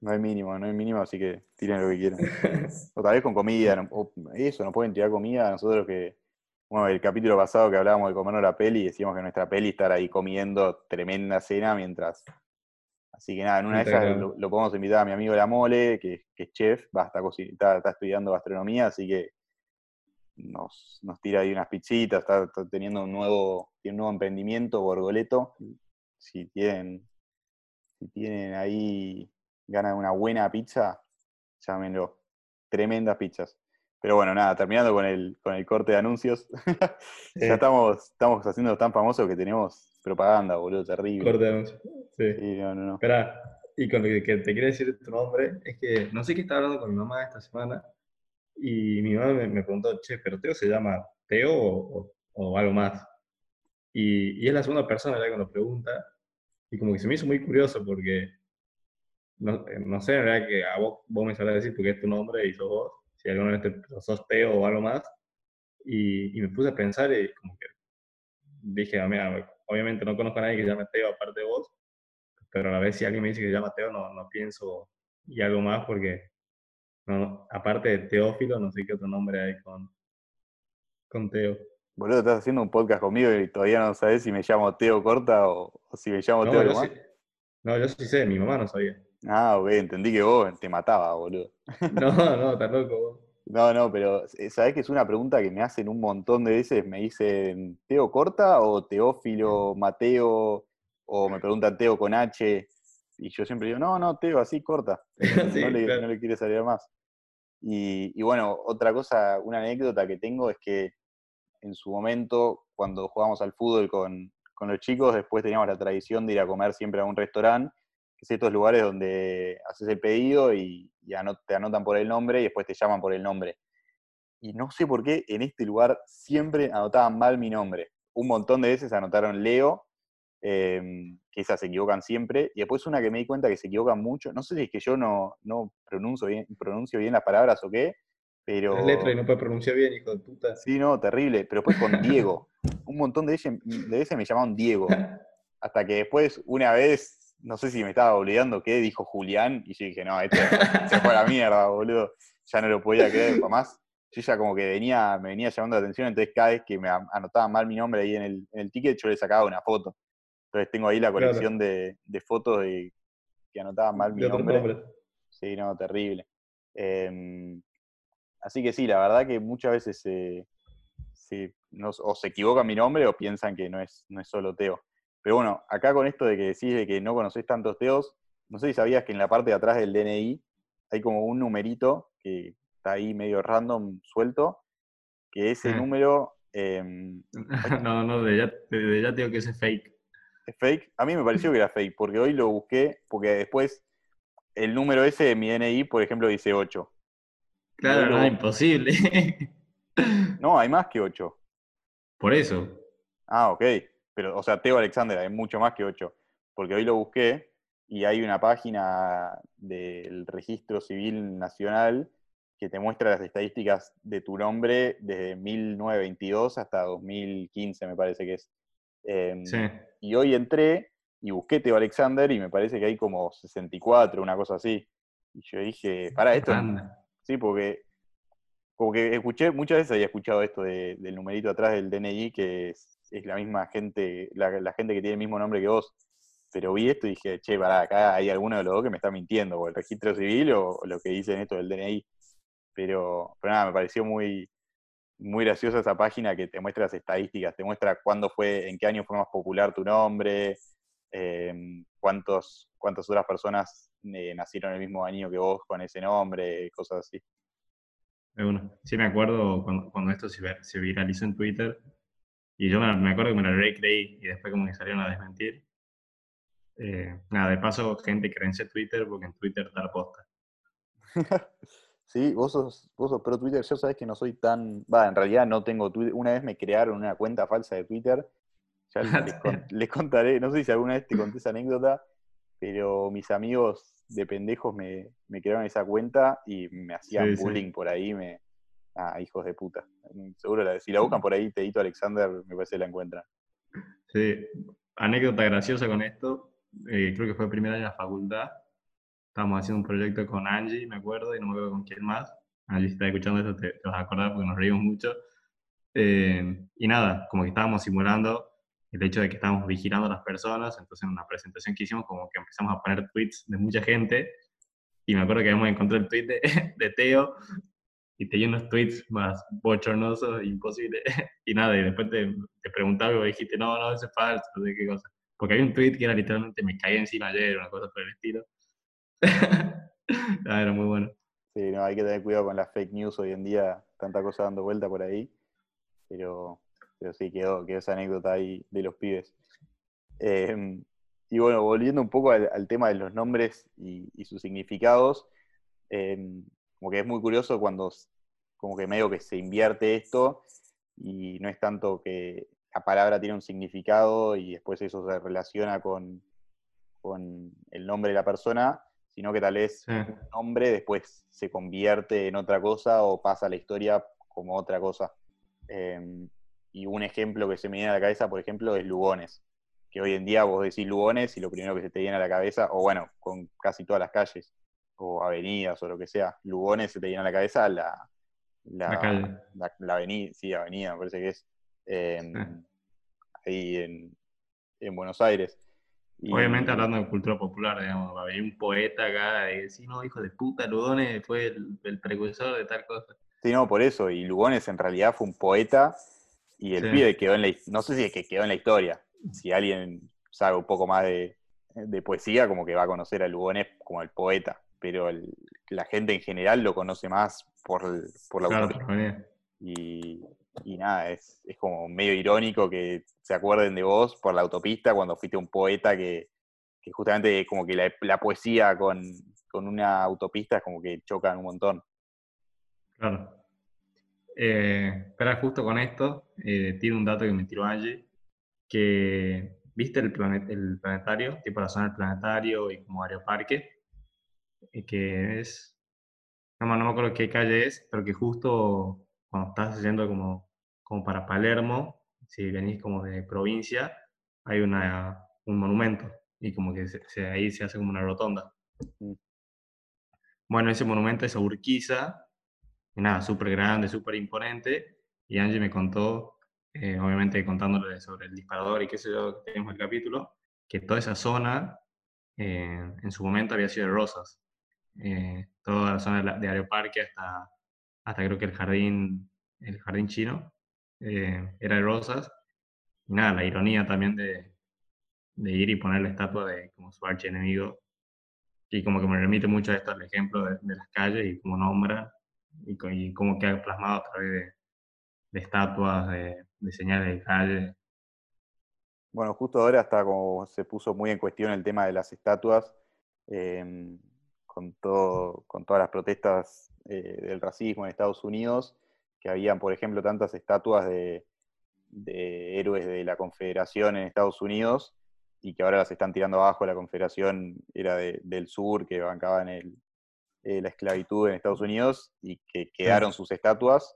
Speaker 1: No hay mínimo, no hay mínimo, así que tiren lo que quieran. <laughs> o tal vez con comida, eso, nos pueden tirar comida. Nosotros que, bueno, el capítulo pasado que hablábamos de comernos la peli, decíamos que nuestra peli estar ahí comiendo tremenda cena mientras. Así que nada, en una de esas lo, podemos invitar a mi amigo La Mole, que, es chef, va, está, está, estudiando gastronomía, así que nos, nos tira ahí unas pizzitas, está, teniendo un nuevo, tiene un nuevo emprendimiento, Borgoleto. Si tienen, si tienen ahí gana una buena pizza, llámenlo. Tremendas pizzas. Pero bueno, nada, terminando con el, con el corte de anuncios. <laughs> ya estamos, estamos haciendo tan famosos que tenemos propaganda, boludo, terrible.
Speaker 2: Corte de anuncios. Sí. no, no, no. Espera, y con lo que te quería decir tu nombre, es que no sé qué estaba hablando con mi mamá esta semana. Y mi mamá me, preguntó, che, ¿pero Teo se llama Teo o, algo más? Y, y, es la segunda persona que nos pregunta. Y como que se me hizo muy curioso porque no, eh, no sé, en realidad que a vos, vos me sabés decir porque es tu nombre y sos vos, si alguna vez te, o algo más, y, y, me puse a pensar y como que dije, ah, mira, obviamente no conozco a nadie que se llame Teo aparte de vos, pero a la vez si alguien me dice que se llama Teo, no, no pienso y algo más porque, no, aparte de Teófilo, no sé qué otro nombre hay con, con Teo.
Speaker 1: Boludo, estás haciendo un podcast conmigo y todavía no sabes si me llamo Teo Corta o, si me llamo Teo
Speaker 2: yo no, yo sí sé, mi mamá no sabía.
Speaker 1: Ah, ok, entendí que vos te mataba, boludo.
Speaker 2: No, <laughs> no, estás loco vos.
Speaker 1: No, no, pero eh, sabés que es una pregunta que me hacen un montón de veces. Me dicen, ¿Teo corta o Teófilo, Mateo? O me preguntan Teo con H. Y yo siempre digo, no, no, Teo, así corta. <laughs> no, le, no, le, quiere salir más. Y, y, bueno, otra cosa, una anécdota que tengo es que en su momento, cuando jugábamos al fútbol con, con los chicos, después teníamos la tradición de ir a comer siempre a un restaurante estos lugares donde haces el pedido y, te anotan por el nombre y después te llaman por el nombre. Y no sé por qué en este lugar siempre anotaban mal mi nombre. Un montón de veces anotaron Leo, em, que esas se equivocan siempre, y después una que me di cuenta que se equivocan mucho, no sé si es que yo no, no pronuncio, bien, pronuncio bien las palabras o qué, pero...
Speaker 2: Es letra y no puede pronunciar bien, hijo de puta.
Speaker 1: Sí, no, terrible, pero después con Diego. Un montón de veces, de veces me llamaban Diego. <laughs> Hasta que después, una vez, no sé si me estaba olvidando qué dijo Julián, y yo dije, no, este <laughs> se fue a la mierda, boludo. Ya no lo podía creer, más. Yo ya como que venía, me venía llamando la atención, entonces cada vez que me anotaban mal mi nombre ahí en el, en el ticket, yo le sacaba una foto. Entonces tengo ahí la colección de, fotos de, que anotaban mal mi nombre. Sí, no, terrible. Em, así que sí, la verdad que muchas veces se, o se equivoca mi nombre o piensan que no es, no es solo Teo. Pero bueno, acá con esto de que decís de que no conocés tantos Teos, no sé si sabías que en la parte de atrás del DNI hay como un numerito que está ahí medio random, suelto, que ese número... Em, <laughs>
Speaker 2: no, no, de ya, de ya tengo que es fake.
Speaker 1: ¿Es fake? A mí me pareció que era fake, porque hoy lo busqué, porque después el número ese de mi DNI, por ejemplo, dice 8.
Speaker 2: Claro, no, es imposible. <laughs>
Speaker 1: no, hay más que 8.
Speaker 2: Por eso.
Speaker 1: Ah, ok. Pero, o sea, Teo Alexander hay mucho más que 8. Porque hoy lo busqué y hay una página del Registro Civil Nacional que te muestra las estadísticas de tu nombre desde 1922 hasta 2015, me parece que es. Em, sí. Y hoy entré y busqué Teo Alexander y me parece que hay como 64, una cosa así. Y yo dije, para esto. Sí, porque como que escuché, muchas veces había escuchado esto del numerito atrás del DNI, que es, la misma gente, la, gente que tiene el mismo nombre que vos. Pero vi esto y dije, che, pará, acá hay alguno de los dos que me está mintiendo, o el registro civil o, lo que dicen esto del DNI. Pero, pero nada, me pareció muy, muy graciosa esa página que te muestra las estadísticas, te muestra cuándo fue, en qué año fue más popular tu nombre, em, cuántos, cuántas otras personas eh, nacieron el mismo año que vos con ese nombre, cosas así.
Speaker 2: Sí me acuerdo cuando, esto se, viralizó en Twitter y yo me, acuerdo que me lo recreí y después como que salieron a desmentir. Eh, nada, de paso, gente creense Twitter porque en Twitter está la posta. <laughs>
Speaker 1: Sí, vos sos, vos sos pro Twitter, yo sabés que no soy tan. Va, en realidad no tengo Twitter. Una vez me crearon una cuenta falsa de Twitter. Ya <laughs> les, contaré, no sé si alguna vez te conté esa anécdota, pero mis amigos de pendejos me, me crearon esa cuenta y me hacían bullying por ahí. Me, ah, hijos de puta. Seguro la, si la buscan por ahí, Tedito Alexander, me parece que la encuentran.
Speaker 2: Sí, anécdota graciosa con esto. Eh, creo que fue el primer año de la facultad estábamos haciendo un proyecto con Angie, me acuerdo, y no me acuerdo con quién más. Angie, si estás escuchando esto, te, vas a acordar porque nos reímos mucho. Eh, y nada, como que estábamos simulando el hecho de que estábamos vigilando a las personas, entonces en una presentación que hicimos como que empezamos a poner tweets de mucha gente, y me acuerdo que habíamos encontrado el tweet de, <laughs> de Teo, y te unos tweets más bochornosos, imposibles, <laughs> y nada, y después te, te preguntaba y dijiste, no, no, eso es falso, no sé qué cosa. Porque había un tweet que era literalmente, me caí encima ayer, una cosa por el estilo. <laughs> ah, era muy bueno.
Speaker 1: Sí, no, hay que tener cuidado con las fake news hoy en día, tanta cosa dando vuelta por ahí. Pero, pero sí, quedó, quedó esa anécdota ahí de los pibes. Em, y bueno, volviendo un poco al, tema de los nombres y, sus significados, em, como que es muy curioso cuando como que medio que se invierte esto y no es tanto que la palabra tiene un significado y después eso se relaciona con, con el nombre de la persona, sino que tal vez un nombre después se convierte en otra cosa o pasa a la historia como otra cosa. Em, y un ejemplo que se me viene a la cabeza, por ejemplo, es Lugones. Que hoy en día vos decís Lugones y lo primero que se te viene a la cabeza, o bueno, con casi todas las calles, o avenidas o lo que sea, Lugones se te viene a la cabeza la, la, calle. La, avenida, sí, avenida, me parece que es. Em, ahí en, en Buenos Aires.
Speaker 2: Obviamente hablando de cultura popular, digamos, había un poeta acá y decir, no, hijo de puta, Lugones fue el, precursor de tal cosa.
Speaker 1: Sí, no, por eso, y Lugones en realidad fue un poeta y el pibe quedó en la, no sé si es que quedó en la historia, si alguien sabe un poco más de, poesía, como que va a conocer a Lugones como el poeta, pero la gente en general lo conoce más por, por la claro, y, y nada, es, es, como medio irónico que se acuerden de vos por la autopista cuando fuiste un poeta que, que justamente como que la, poesía con, con, una autopista es como que chocan un montón.
Speaker 2: Claro. Eh, pero justo con esto, eh, tiene un dato que me tiró Angie, que viste el, el planetario, tipo la zona del planetario y como aeroparque, que es, no, no me acuerdo qué calle es, pero que justo cuando estás yendo como, como para Palermo, si venís como de provincia, hay una, un monumento y como que se, ahí se hace como una rotonda.
Speaker 1: Mm.
Speaker 2: Bueno, ese monumento es a Urquiza, y nada, súper grande, súper imponente, y Angie me contó, eh, obviamente contándole sobre el disparador y qué sé yo, que tenemos el capítulo, que toda esa zona eh, en su momento había sido de rosas. Eh, toda la zona de, Aeroparque hasta, hasta creo que el jardín, el jardín chino era de rosas. Y nada, la ironía también de, de ir y poner la estatua de como su archienemigo. Y como que me remite mucho a esto, al ejemplo de, las calles y cómo nombra y, y cómo queda plasmado a través de, de estatuas, de, de, señales de calle.
Speaker 1: Bueno, justo ahora está como se puso muy en cuestión el tema de las estatuas, em, con, todo, con todas las protestas eh, del racismo en Estados Unidos, que habían, por ejemplo, tantas estatuas de, de héroes de la Confederación en Estados Unidos, y que ahora las están tirando abajo. La Confederación era del sur, que bancaban el, eh, la esclavitud en Estados Unidos y que quedaron sus estatuas.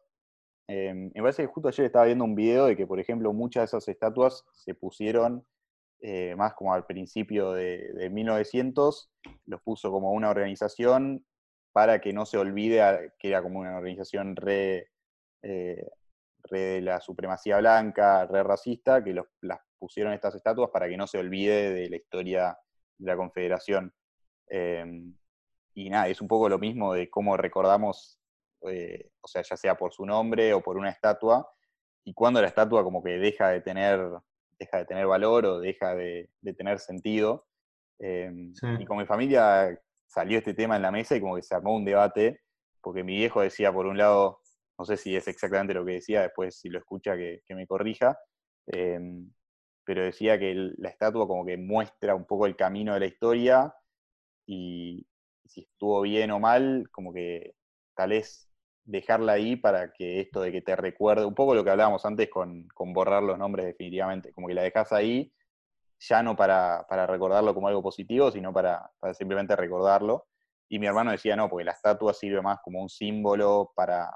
Speaker 1: Em, me parece que justo ayer estaba viendo un video de que, por ejemplo, muchas de esas estatuas se pusieron eh, más como al principio de, 1900, los puso como una organización para que no se olvide que era como una organización re, eh, de la supremacía blanca, re racista, que los, las pusieron estas estatuas para que no se olvide de la historia de la Confederación. Em, y nada, es un poco lo mismo de cómo recordamos, eh, o sea, ya sea por su nombre o por una estatua, y cuando la estatua como que deja de tener, deja de tener valor o deja de, tener sentido. Em, y con mi familia salió este tema en la mesa y como que se armó un debate, porque mi viejo decía, por un lado, no sé si es exactamente lo que decía, después si lo escucha que, me corrija, em, pero decía que la estatua como que muestra un poco el camino de la historia y si estuvo bien o mal, como que tal vez dejarla ahí para que esto de que te recuerde, un poco lo que hablábamos antes con, borrar los nombres definitivamente, como que la dejas ahí, ya no para, recordarlo como algo positivo, sino para, para simplemente recordarlo. Y mi hermano decía, no, porque la estatua sirve más como un símbolo para,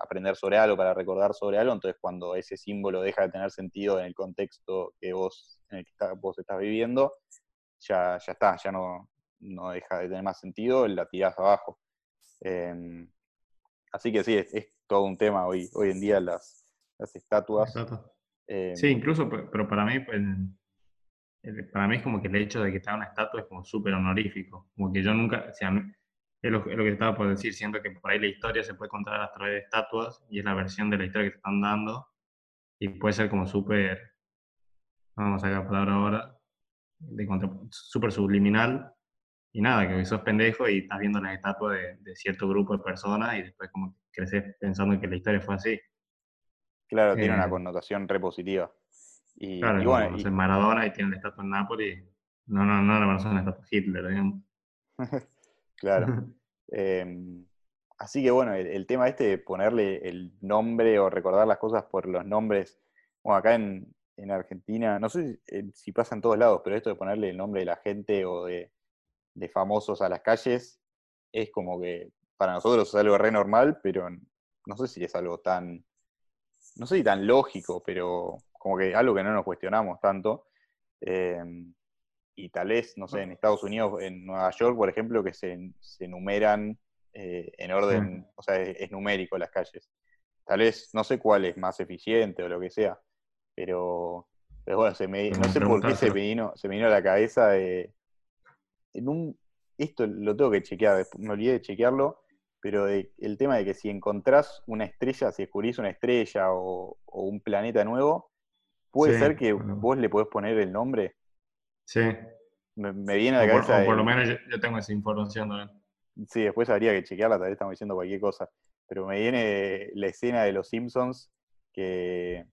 Speaker 1: aprender sobre algo, para recordar sobre algo. Entonces, cuando ese símbolo deja de tener sentido en el contexto que vos, en el que vos estás viviendo, ya, ya está, ya no, no deja de tener más sentido, la tirás abajo. Em, así que sí, es, todo un tema hoy, hoy en día las, las estatuas.
Speaker 2: Em, sí, incluso, pero para mí, pues, para mí es como que el hecho de que está una estatua es como súper honorífico. Como que yo nunca, o sea, es lo, es lo, que estaba por decir, siento que por ahí la historia se puede contar a través de estatuas y es la versión de la historia que te están dando y puede ser como súper, vamos a sacar la palabra ahora, súper subliminal y nada, que sos pendejo y estás viendo las estatuas de, de, cierto grupo de personas y después como creces pensando que la historia fue así.
Speaker 1: Claro, tiene una eh, connotación repositiva.
Speaker 2: Y, claro, y bueno, y... Maradona y tiene la estatua en Nápoles. No, no, no, no, la estatua Hitler, digamos. <laughs>
Speaker 1: claro. <laughs> Em, así que bueno, el, tema este de ponerle el nombre o recordar las cosas por los nombres, bueno, acá en, en Argentina, no sé si, si, pasa en todos lados, pero esto de ponerle el nombre de la gente o de, de famosos a las calles es como que para nosotros es algo re normal, pero no sé si es algo tan, no sé si tan lógico, pero como que algo que no nos cuestionamos tanto. Em, y tal vez, no sé, en Estados Unidos, en Nueva York, por ejemplo, que se, se enumeran eh, en orden, o sea, es, numérico las calles. Tal vez, no sé cuál es más eficiente o lo que sea, pero, bueno, no sé por qué se me, vino, se me vino a la cabeza de, en un, esto lo tengo que chequear, me olvidé de chequearlo, pero el tema de que si encontrás una estrella, si descubrís una estrella o un planeta nuevo, ¿Puede ser que vos le podés poner el nombre?
Speaker 2: Sí.
Speaker 1: Me, viene a la cabeza.
Speaker 2: Por, por lo menos yo, tengo esa información también.
Speaker 1: Sí, después habría que chequearla, tal vez estamos diciendo cualquier cosa. Pero me viene la escena de los Simpsons que,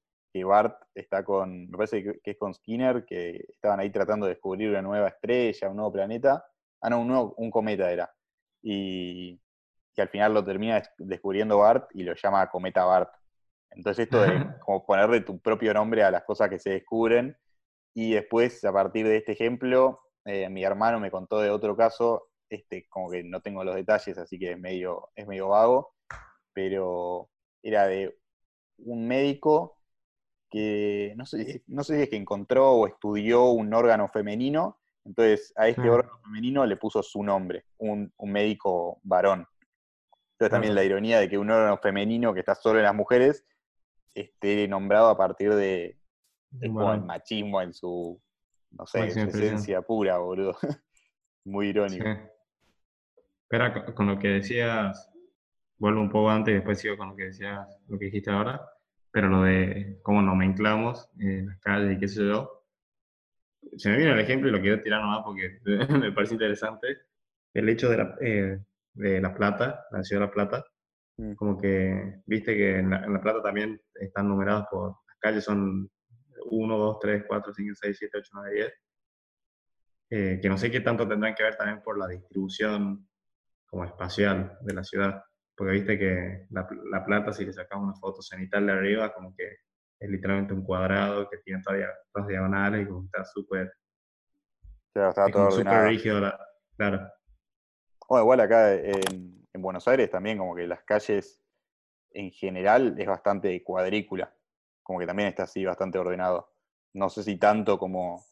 Speaker 1: Bart está con, me parece que, es con Skinner, que estaban ahí tratando de descubrir una nueva estrella, un nuevo planeta. Ah, no, un, nuevo, un cometa era. Y, y al final lo termina descubriendo Bart y lo llama Cometa Bart. Entonces esto de como ponerle tu propio nombre a las cosas que se descubren y después a partir de este ejemplo, eh, mi hermano me contó de otro caso, este como que no tengo los detalles, así que es medio, es medio vago, pero era de un médico que no sé, no sé si es que encontró o estudió un órgano femenino, entonces a este
Speaker 2: Ah.
Speaker 1: órgano femenino le puso su nombre, un, un médico varón. Entonces también la ironía de que un órgano femenino que está solo en las mujeres esté nombrado a partir de, como el machismo en su, no sé, en su esencia pura, boludo. <laughs> Muy
Speaker 2: sí.
Speaker 1: irónico.
Speaker 2: Espera, con, con lo que decías, vuelvo un poco antes y después sigo con lo que decías, lo que dijiste ahora, pero lo de cómo nomenclamos en las calles y qué sé yo. Se me vino el ejemplo y lo quiero tirar nomás porque <laughs> me parece interesante. El hecho de la, eh, de La Plata, la ciudad de La Plata,
Speaker 1: Mm.
Speaker 2: como que, viste que en La, en La Plata también están numeradas por, las calles son 1, 2, 3, 4, 5, 6, 7, 8, 9, 10. Eh, que no sé qué tanto tendrán que ver también por la distribución como espacial de la ciudad. Porque viste que La, La Plata, si le sacamos una foto cenital de arriba, como que es literalmente un cuadrado que tiene todavía dos diagonales y como que está súper
Speaker 1: Claro, estaba
Speaker 2: es
Speaker 1: todo
Speaker 2: como súper rígido. la- claro,
Speaker 1: Bueno, igual acá en, en Buenos Aires también como que las calles en general es bastante cuadrícula, como que también está así bastante ordenado. No sé si tanto como,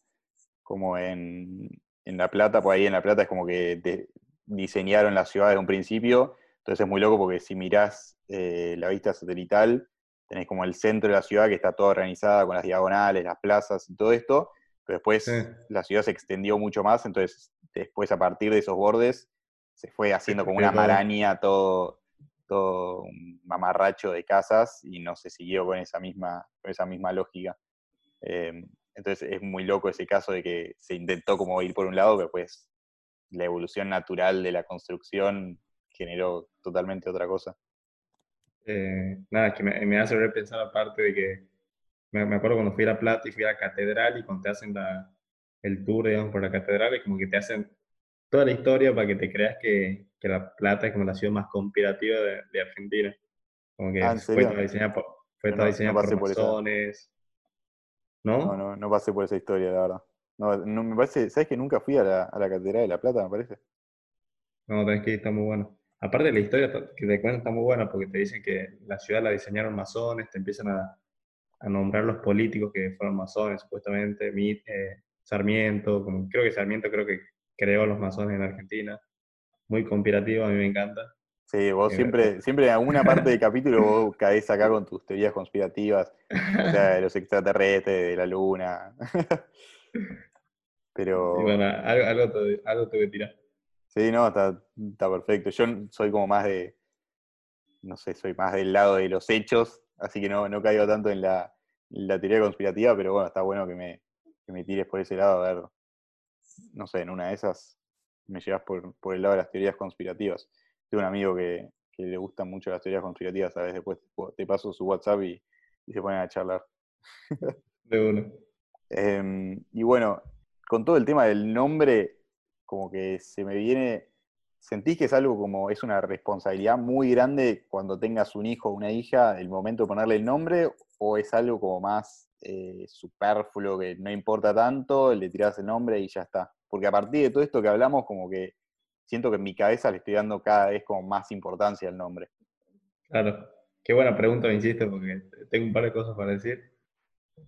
Speaker 1: como en, en La Plata, por ahí en La Plata es como que de- diseñaron la ciudad desde un principio, entonces es muy loco porque si mirás eh, la vista satelital, tenés como el centro de la ciudad que está toda organizada con las diagonales, las plazas y todo esto, pero después
Speaker 2: Sí.
Speaker 1: la ciudad se extendió mucho más, entonces después a partir de esos bordes se fue haciendo como una maraña, todo, todo un mamarracho de casas y no se siguió con esa misma, con esa misma lógica. Eh, entonces es muy loco ese caso de que se intentó como ir por un lado, pero pues la evolución natural de la construcción generó totalmente otra cosa.
Speaker 2: Eh, nada, que me, me hace repensar aparte de que me, me acuerdo cuando fui a La Plata y fui a la catedral y cuando te hacen la, el tour, digamos, por la catedral, es como que te hacen toda la historia para que te creas que, que La Plata es como la ciudad más conspirativa de, de Argentina. Como que
Speaker 1: Ah, ¿en
Speaker 2: fue toda diseñada por, fue
Speaker 1: No,
Speaker 2: toda diseñada por. ¿No?
Speaker 1: No, no, no pasé por esa historia, la verdad. No, no, me parece, ¿sabes que nunca fui a la, a la Catedral de La Plata, me parece?
Speaker 2: No, tenés que ir, está muy bueno. Aparte la historia que te cuentan está muy buena porque te dicen que la ciudad la diseñaron masones, te empiezan a, a nombrar los políticos que fueron masones, supuestamente, Mi- eh, Sarmiento, como, creo que Sarmiento creo que creó a los masones en Argentina. Muy conspirativo, a mí me encanta.
Speaker 1: Sí, vos
Speaker 2: Eh,
Speaker 1: siempre, siempre en alguna parte del <laughs> capítulo vos caés acá con tus teorías conspirativas, o sea, de los extraterrestres, de la luna. <laughs> Pero
Speaker 2: Y bueno, algo, algo, algo te voy a tirar.
Speaker 1: Sí, no, está, está perfecto. Yo soy como más de, no sé, soy más del lado de los hechos, así que no, no caigo tanto en la, en la teoría conspirativa, pero bueno, está bueno que me, que me tires por ese lado, a ver, no sé, en una de esas me llevas por, por el lado de las teorías conspirativas. Tengo un amigo que, que le gustan mucho las teorías conspirativas, ¿sabes? Después te- paso su WhatsApp y, y se ponen a charlar.
Speaker 2: De uno. <laughs>
Speaker 1: Em, y bueno, con todo el tema del nombre, como que se me viene, ¿sentís que es algo como, es una responsabilidad muy grande cuando tengas un hijo o una hija, el momento de ponerle el nombre, o es algo como más eh, superfluo, que no importa tanto, le tirás el nombre y ya está? Porque a partir de todo esto que hablamos, como que siento que en mi cabeza le estoy dando cada vez como más importancia al nombre.
Speaker 2: Claro. Qué buena pregunta me hiciste porque tengo un par de cosas para decir.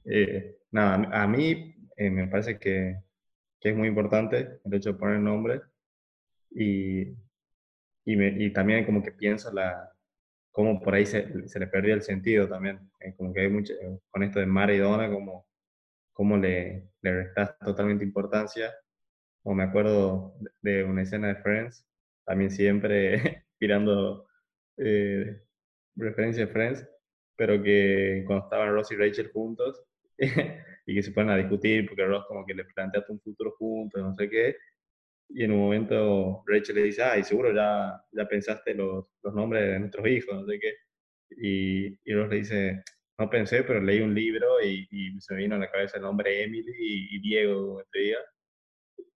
Speaker 2: Eh, nada, a mí eh, me parece que, que es muy importante el hecho de poner nombre y, y, me- y también como que pienso la, cómo por ahí se, se le perdió el sentido también. Eh, como que hay mucho, eh, con esto de Mara y Donna, como, como le, le restas totalmente importancia. O me acuerdo de una escena de Friends, también siempre <laughs> tirando eh, referencia de Friends, pero que cuando estaban Ross y Rachel juntos <laughs> y que se ponen a discutir porque Ross como que le planteaste un futuro juntos, no sé qué, y en un momento Rachel le dice, ay, seguro ya, ya pensaste los, los nombres de nuestros hijos, no sé qué, y, y Ross le dice, no pensé, pero leí un libro y, y se me vino a la cabeza el nombre Emily y, y Diego este día.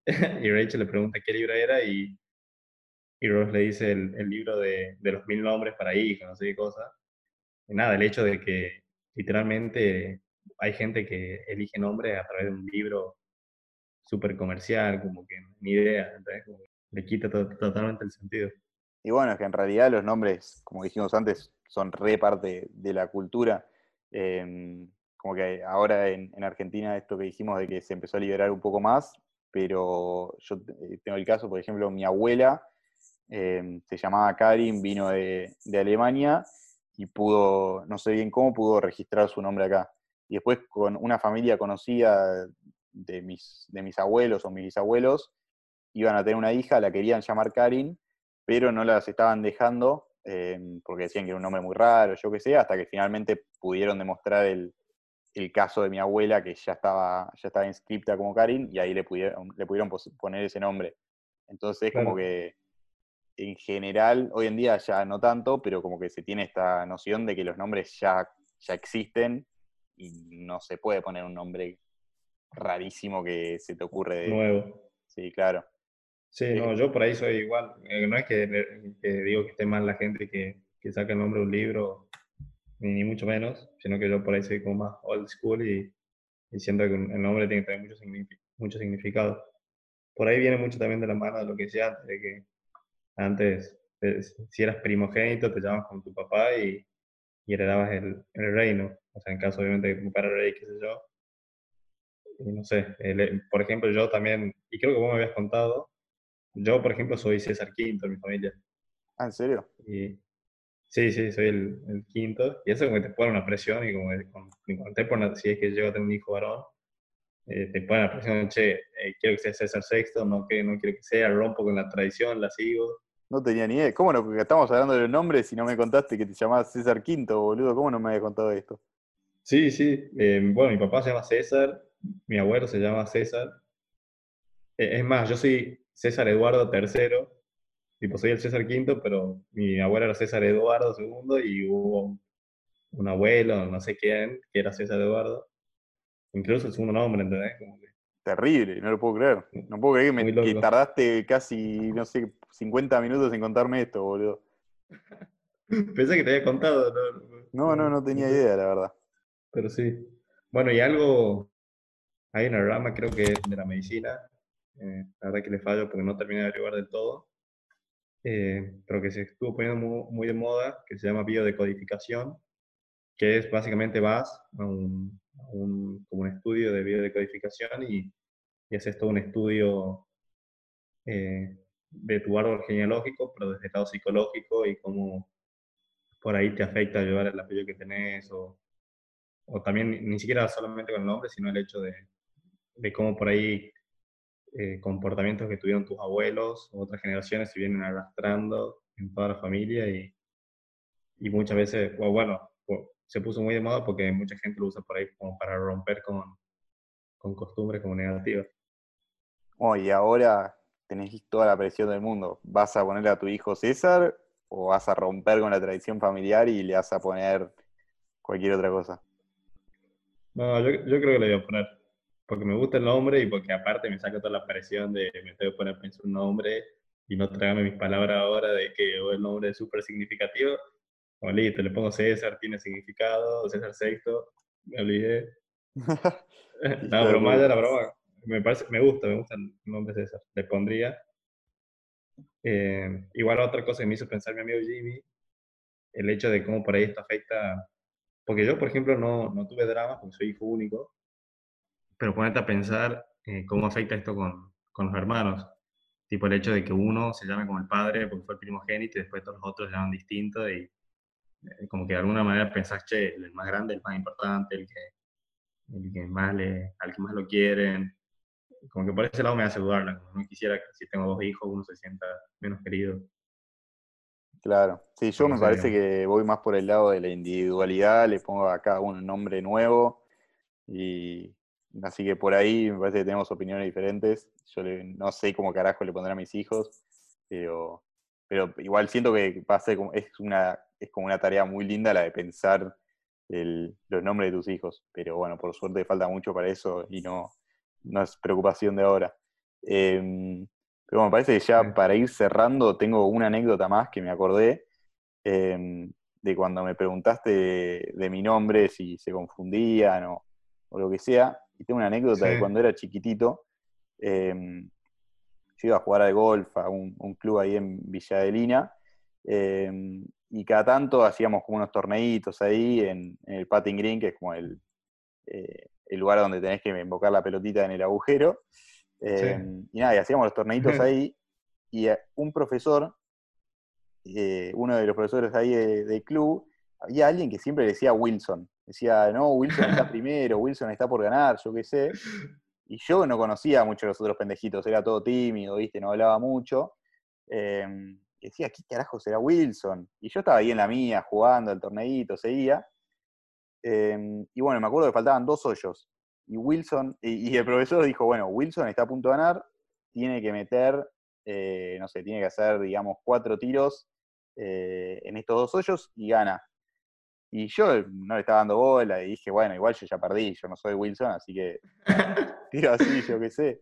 Speaker 2: <laughs> y Rachel le pregunta qué libro era y, y Ross le dice el, el libro de, de los mil nombres para hijos, no sé qué cosa. Y nada, el hecho de que literalmente hay gente que elige nombres a través de un libro súper comercial, como que ni idea, le quita to- totalmente el sentido.
Speaker 1: Y bueno, es que en realidad los nombres, como dijimos antes, son re parte de la cultura. Em, como que ahora en, en Argentina esto que dijimos de que se empezó a liberar un poco más, pero yo eh, tengo el caso, por ejemplo, mi abuela eh, se llamaba Karin, vino de, de, Alemania y pudo, no sé bien cómo, pudo registrar su nombre acá. Y después con una familia conocida de mis, de mis abuelos o mis bisabuelos, iban a tener una hija, la querían llamar Karin, pero no las estaban dejando eh, porque decían que era un nombre muy raro, yo qué sé, hasta que finalmente pudieron demostrar el, el caso de mi abuela que ya estaba, ya estaba inscripta como Karin y ahí le pudieron, le pudieron poner ese nombre. Entonces, claro. como que en general, hoy en día ya no tanto, pero como que se tiene esta noción de que los nombres ya, ya existen y no se puede poner un nombre rarísimo que se te ocurre de...
Speaker 2: Nuevo.
Speaker 1: Sí, claro.
Speaker 2: Sí, no, yo por ahí soy igual. Eh, no es que, que digo que esté mal la gente que, que saca el nombre de un libro ni, mucho menos, sino que yo por ahí soy como más old school y, y siento que el nombre tiene que tener mucho, mucho significado. Por ahí viene mucho también de la mano de lo que decía antes, de que antes, si eras primogénito, te llamabas con tu papá y, y heredabas el, el, reino. O sea, en caso obviamente de que padre rey, qué sé yo. Y no sé, el, por ejemplo, yo también, y creo que vos me habías contado, yo, por ejemplo, soy César V en mi familia.
Speaker 1: ¿Ah, en serio?
Speaker 2: Y, Sí, sí, soy el, el, quinto. Y eso como que te pone una presión y como me conté por si es que llego a tener un hijo varón, eh, te pone la presión, che, eh, quiero que sea César sexto, no, que, no quiero que sea, rompo con la tradición, la sigo.
Speaker 1: No tenía ni idea. ¿Cómo no? Porque estamos hablando de los nombres y no me contaste que te llamabas César Quinto, boludo. ¿Cómo no me habías contado esto?
Speaker 2: Sí, sí. Eh, bueno, mi papá se llama César, mi abuelo se llama César. es más, yo soy César Eduardo III, tipo, soy el César V, pero mi abuelo era César Eduardo II y hubo un abuelo, no sé quién, que era César Eduardo. Incluso el segundo nombre, ¿entendés?
Speaker 1: Terrible, no lo puedo creer. No puedo creer que, me, que, tardaste casi, no sé, 50 minutos en contarme esto, boludo. <laughs>
Speaker 2: Pensé que te había contado.
Speaker 1: No, no, no, no tenía idea, la verdad.
Speaker 2: Pero sí. Bueno, y algo, hay una rama, creo que de la medicina, eh, la verdad que le fallo porque no terminé de averiguar del todo, eh, pero que se estuvo poniendo muy, muy, de moda, que se llama biodecodificación, que es básicamente vas a un, un, como un estudio de biodecodificación y, y haces todo un estudio eh, de tu árbol genealógico, pero desde el lado psicológico y cómo por ahí te afecta llevar el apellido que tenés, o, o también ni siquiera solamente con el nombre, sino el hecho de, de cómo por ahí eh, comportamientos que tuvieron tus abuelos o otras generaciones se vienen arrastrando en toda la familia y, y muchas veces, bueno, se puso muy de moda porque mucha gente lo usa por ahí como para romper con, con costumbres como negativas.
Speaker 1: Oh, y ahora tenés toda la presión del mundo. ¿Vas a ponerle a tu hijo César o vas a romper con la tradición familiar y le vas a poner cualquier otra cosa?
Speaker 2: No, yo, yo creo que le voy a poner porque me gusta el nombre y porque aparte me saca toda la presión de me tengo que poner a pensar un nombre y no tragarme mis palabras ahora de que el nombre es súper significativo. O listo, le pongo César, tiene significado, César Sexto, me olvidé. <laughs> <laughs> no, broma, ya la broma. Me, parece, me gusta, me gusta el nombre César. Le pondría. Eh, igual otra cosa que me hizo pensar mi amigo Jimmy, el hecho de cómo por ahí esto afecta, porque yo, por ejemplo, no, no tuve drama porque soy hijo único, pero ponerte a pensar eh, cómo afecta esto con, con, los hermanos. Tipo el hecho de que uno se llame como el padre porque fue el primogénito y después todos los otros se llaman distinto y como que de alguna manera pensás, che, el más grande, el más importante, el que, el que más le, al que más lo quieren. Como que por ese lado me hace dudar, no quisiera que si tengo dos hijos uno se sienta menos querido.
Speaker 1: Claro, sí, yo me parece que voy más por el lado de la individualidad, le pongo a cada uno un nombre nuevo y, Así que por ahí me parece que tenemos opiniones diferentes. Yo no sé cómo carajo le pondré a mis hijos, pero, pero igual siento que va a ser como, es, una, es como una tarea muy linda la de pensar el, los nombres de tus hijos. Pero bueno, por suerte falta mucho para eso y no, no es preocupación de ahora. Em, pero bueno, me parece que ya para ir cerrando tengo una anécdota más que me acordé em, de cuando me preguntaste de, de, mi nombre, si se confundían o, o lo que sea. Y tengo una anécdota de cuando era chiquitito. Em, yo iba a jugar al golf a un, club ahí en Villa de em, y cada tanto hacíamos como unos torneitos ahí en, el Patting Green, que es como el, eh, el lugar donde tenés que invocar la pelotita en el agujero. Eh, y nada, y hacíamos los torneitos <laughs> ahí, y un profesor, uno de los profesores ahí del club, había alguien que siempre decía Wilson. Decía, no, Wilson está <laughs> primero, Wilson está por ganar, yo qué sé. Y yo no conocía mucho a los otros pendejitos, era todo tímido, ¿viste? No hablaba mucho. Decía, ¿qué carajo será Wilson? Y yo estaba ahí en la mía, jugando el torneito, seguía. Em, y bueno, me acuerdo que faltaban dos hoyos. Y Wilson, y, el profesor dijo, bueno, Wilson está a punto de ganar, tiene que meter, eh, no sé, tiene que hacer, digamos, cuatro tiros eh, en estos dos hoyos y gana. Y yo no le estaba dando bola y dije, bueno, igual yo ya perdí, yo no soy Wilson, así que <laughs> tiro así, yo qué sé.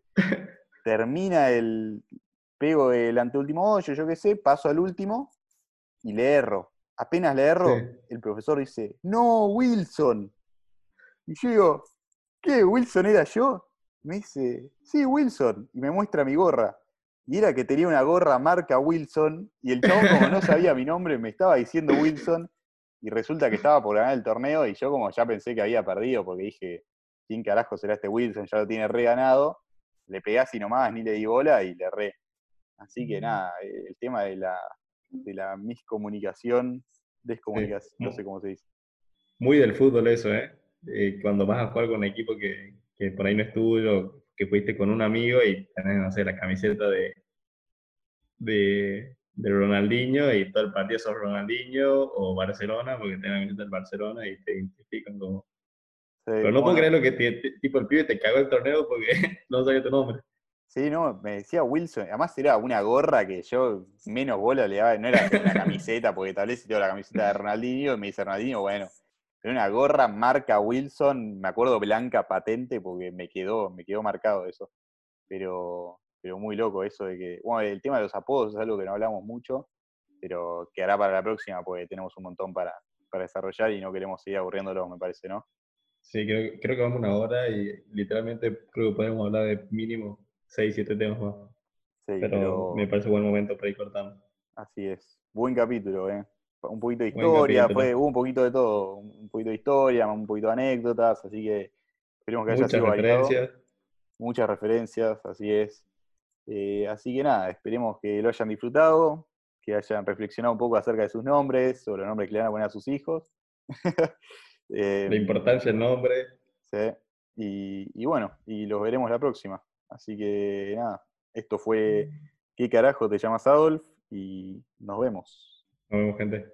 Speaker 1: Termina el. Pego el anteúltimo hoyo, yo qué sé, paso al último y le erro. Apenas le erro, el profesor dice, no, Wilson. Y yo digo, ¿qué? ¿Wilson era yo? Me dice, sí, Wilson. Y me muestra mi gorra. Y era que tenía una gorra marca Wilson. Y el chabón, como no sabía mi nombre, me estaba diciendo Wilson y resulta que estaba por ganar el torneo y yo como ya pensé que había perdido porque dije, ¿quién carajo será este Wilson? Ya lo tiene re ganado. Le pegué así nomás, ni le di bola y le re. Así que nada, eh, el tema de la, de la miscomunicación, descomunicación, no sé cómo se dice.
Speaker 2: Muy del fútbol eso, ¿eh? eh cuando vas a jugar con un equipo que, que por ahí no es tuyo, que fuiste con un amigo y tenés, no sé, la camiseta de, de, de Ronaldinho y todo el partido sos Ronaldinho o Barcelona porque te van del Barcelona y te identifican como... Pero no puedo creer lo que tipo el pibe te cagó el torneo porque <laughs> no sabía tu nombre.
Speaker 1: Sí, no, me decía Wilson, además era una gorra que yo menos bola le daba, no era una camiseta, porque tal vez si tengo la camiseta de Ronaldinho me dice Ronaldinho, bueno, era una gorra marca Wilson, me acuerdo blanca patente porque me quedó, me quedó marcado eso. Pero, pero muy loco eso de que, bueno, el tema de los apodos es algo que no hablamos mucho, pero que hará para la próxima porque tenemos un montón para, desarrollar y no queremos seguir aburriéndolo, me parece, ¿no?
Speaker 2: Sí, creo, creo que vamos una hora y literalmente creo que podemos hablar de mínimo 6, 7 temas más. Sí, pero, me parece buen momento para ir cortando.
Speaker 1: Así es. Buen capítulo, ¿eh? Un poquito de historia, fue, un poquito de todo, un poquito de historia, un poquito de anécdotas, así que esperemos que haya sido referencias. Muchas referencias, así es. Eh, así que nada, esperemos que lo hayan disfrutado, que hayan reflexionado un poco acerca de sus nombres, sobre los nombres que le van a poner a sus hijos.
Speaker 2: Eh, <laughs> la importancia del nombre.
Speaker 1: Sí. Y, bueno, y los veremos la próxima. Así que nada, esto fue ¿Qué carajo te llamas Adolf? Y nos vemos.
Speaker 2: Nos vemos, gente.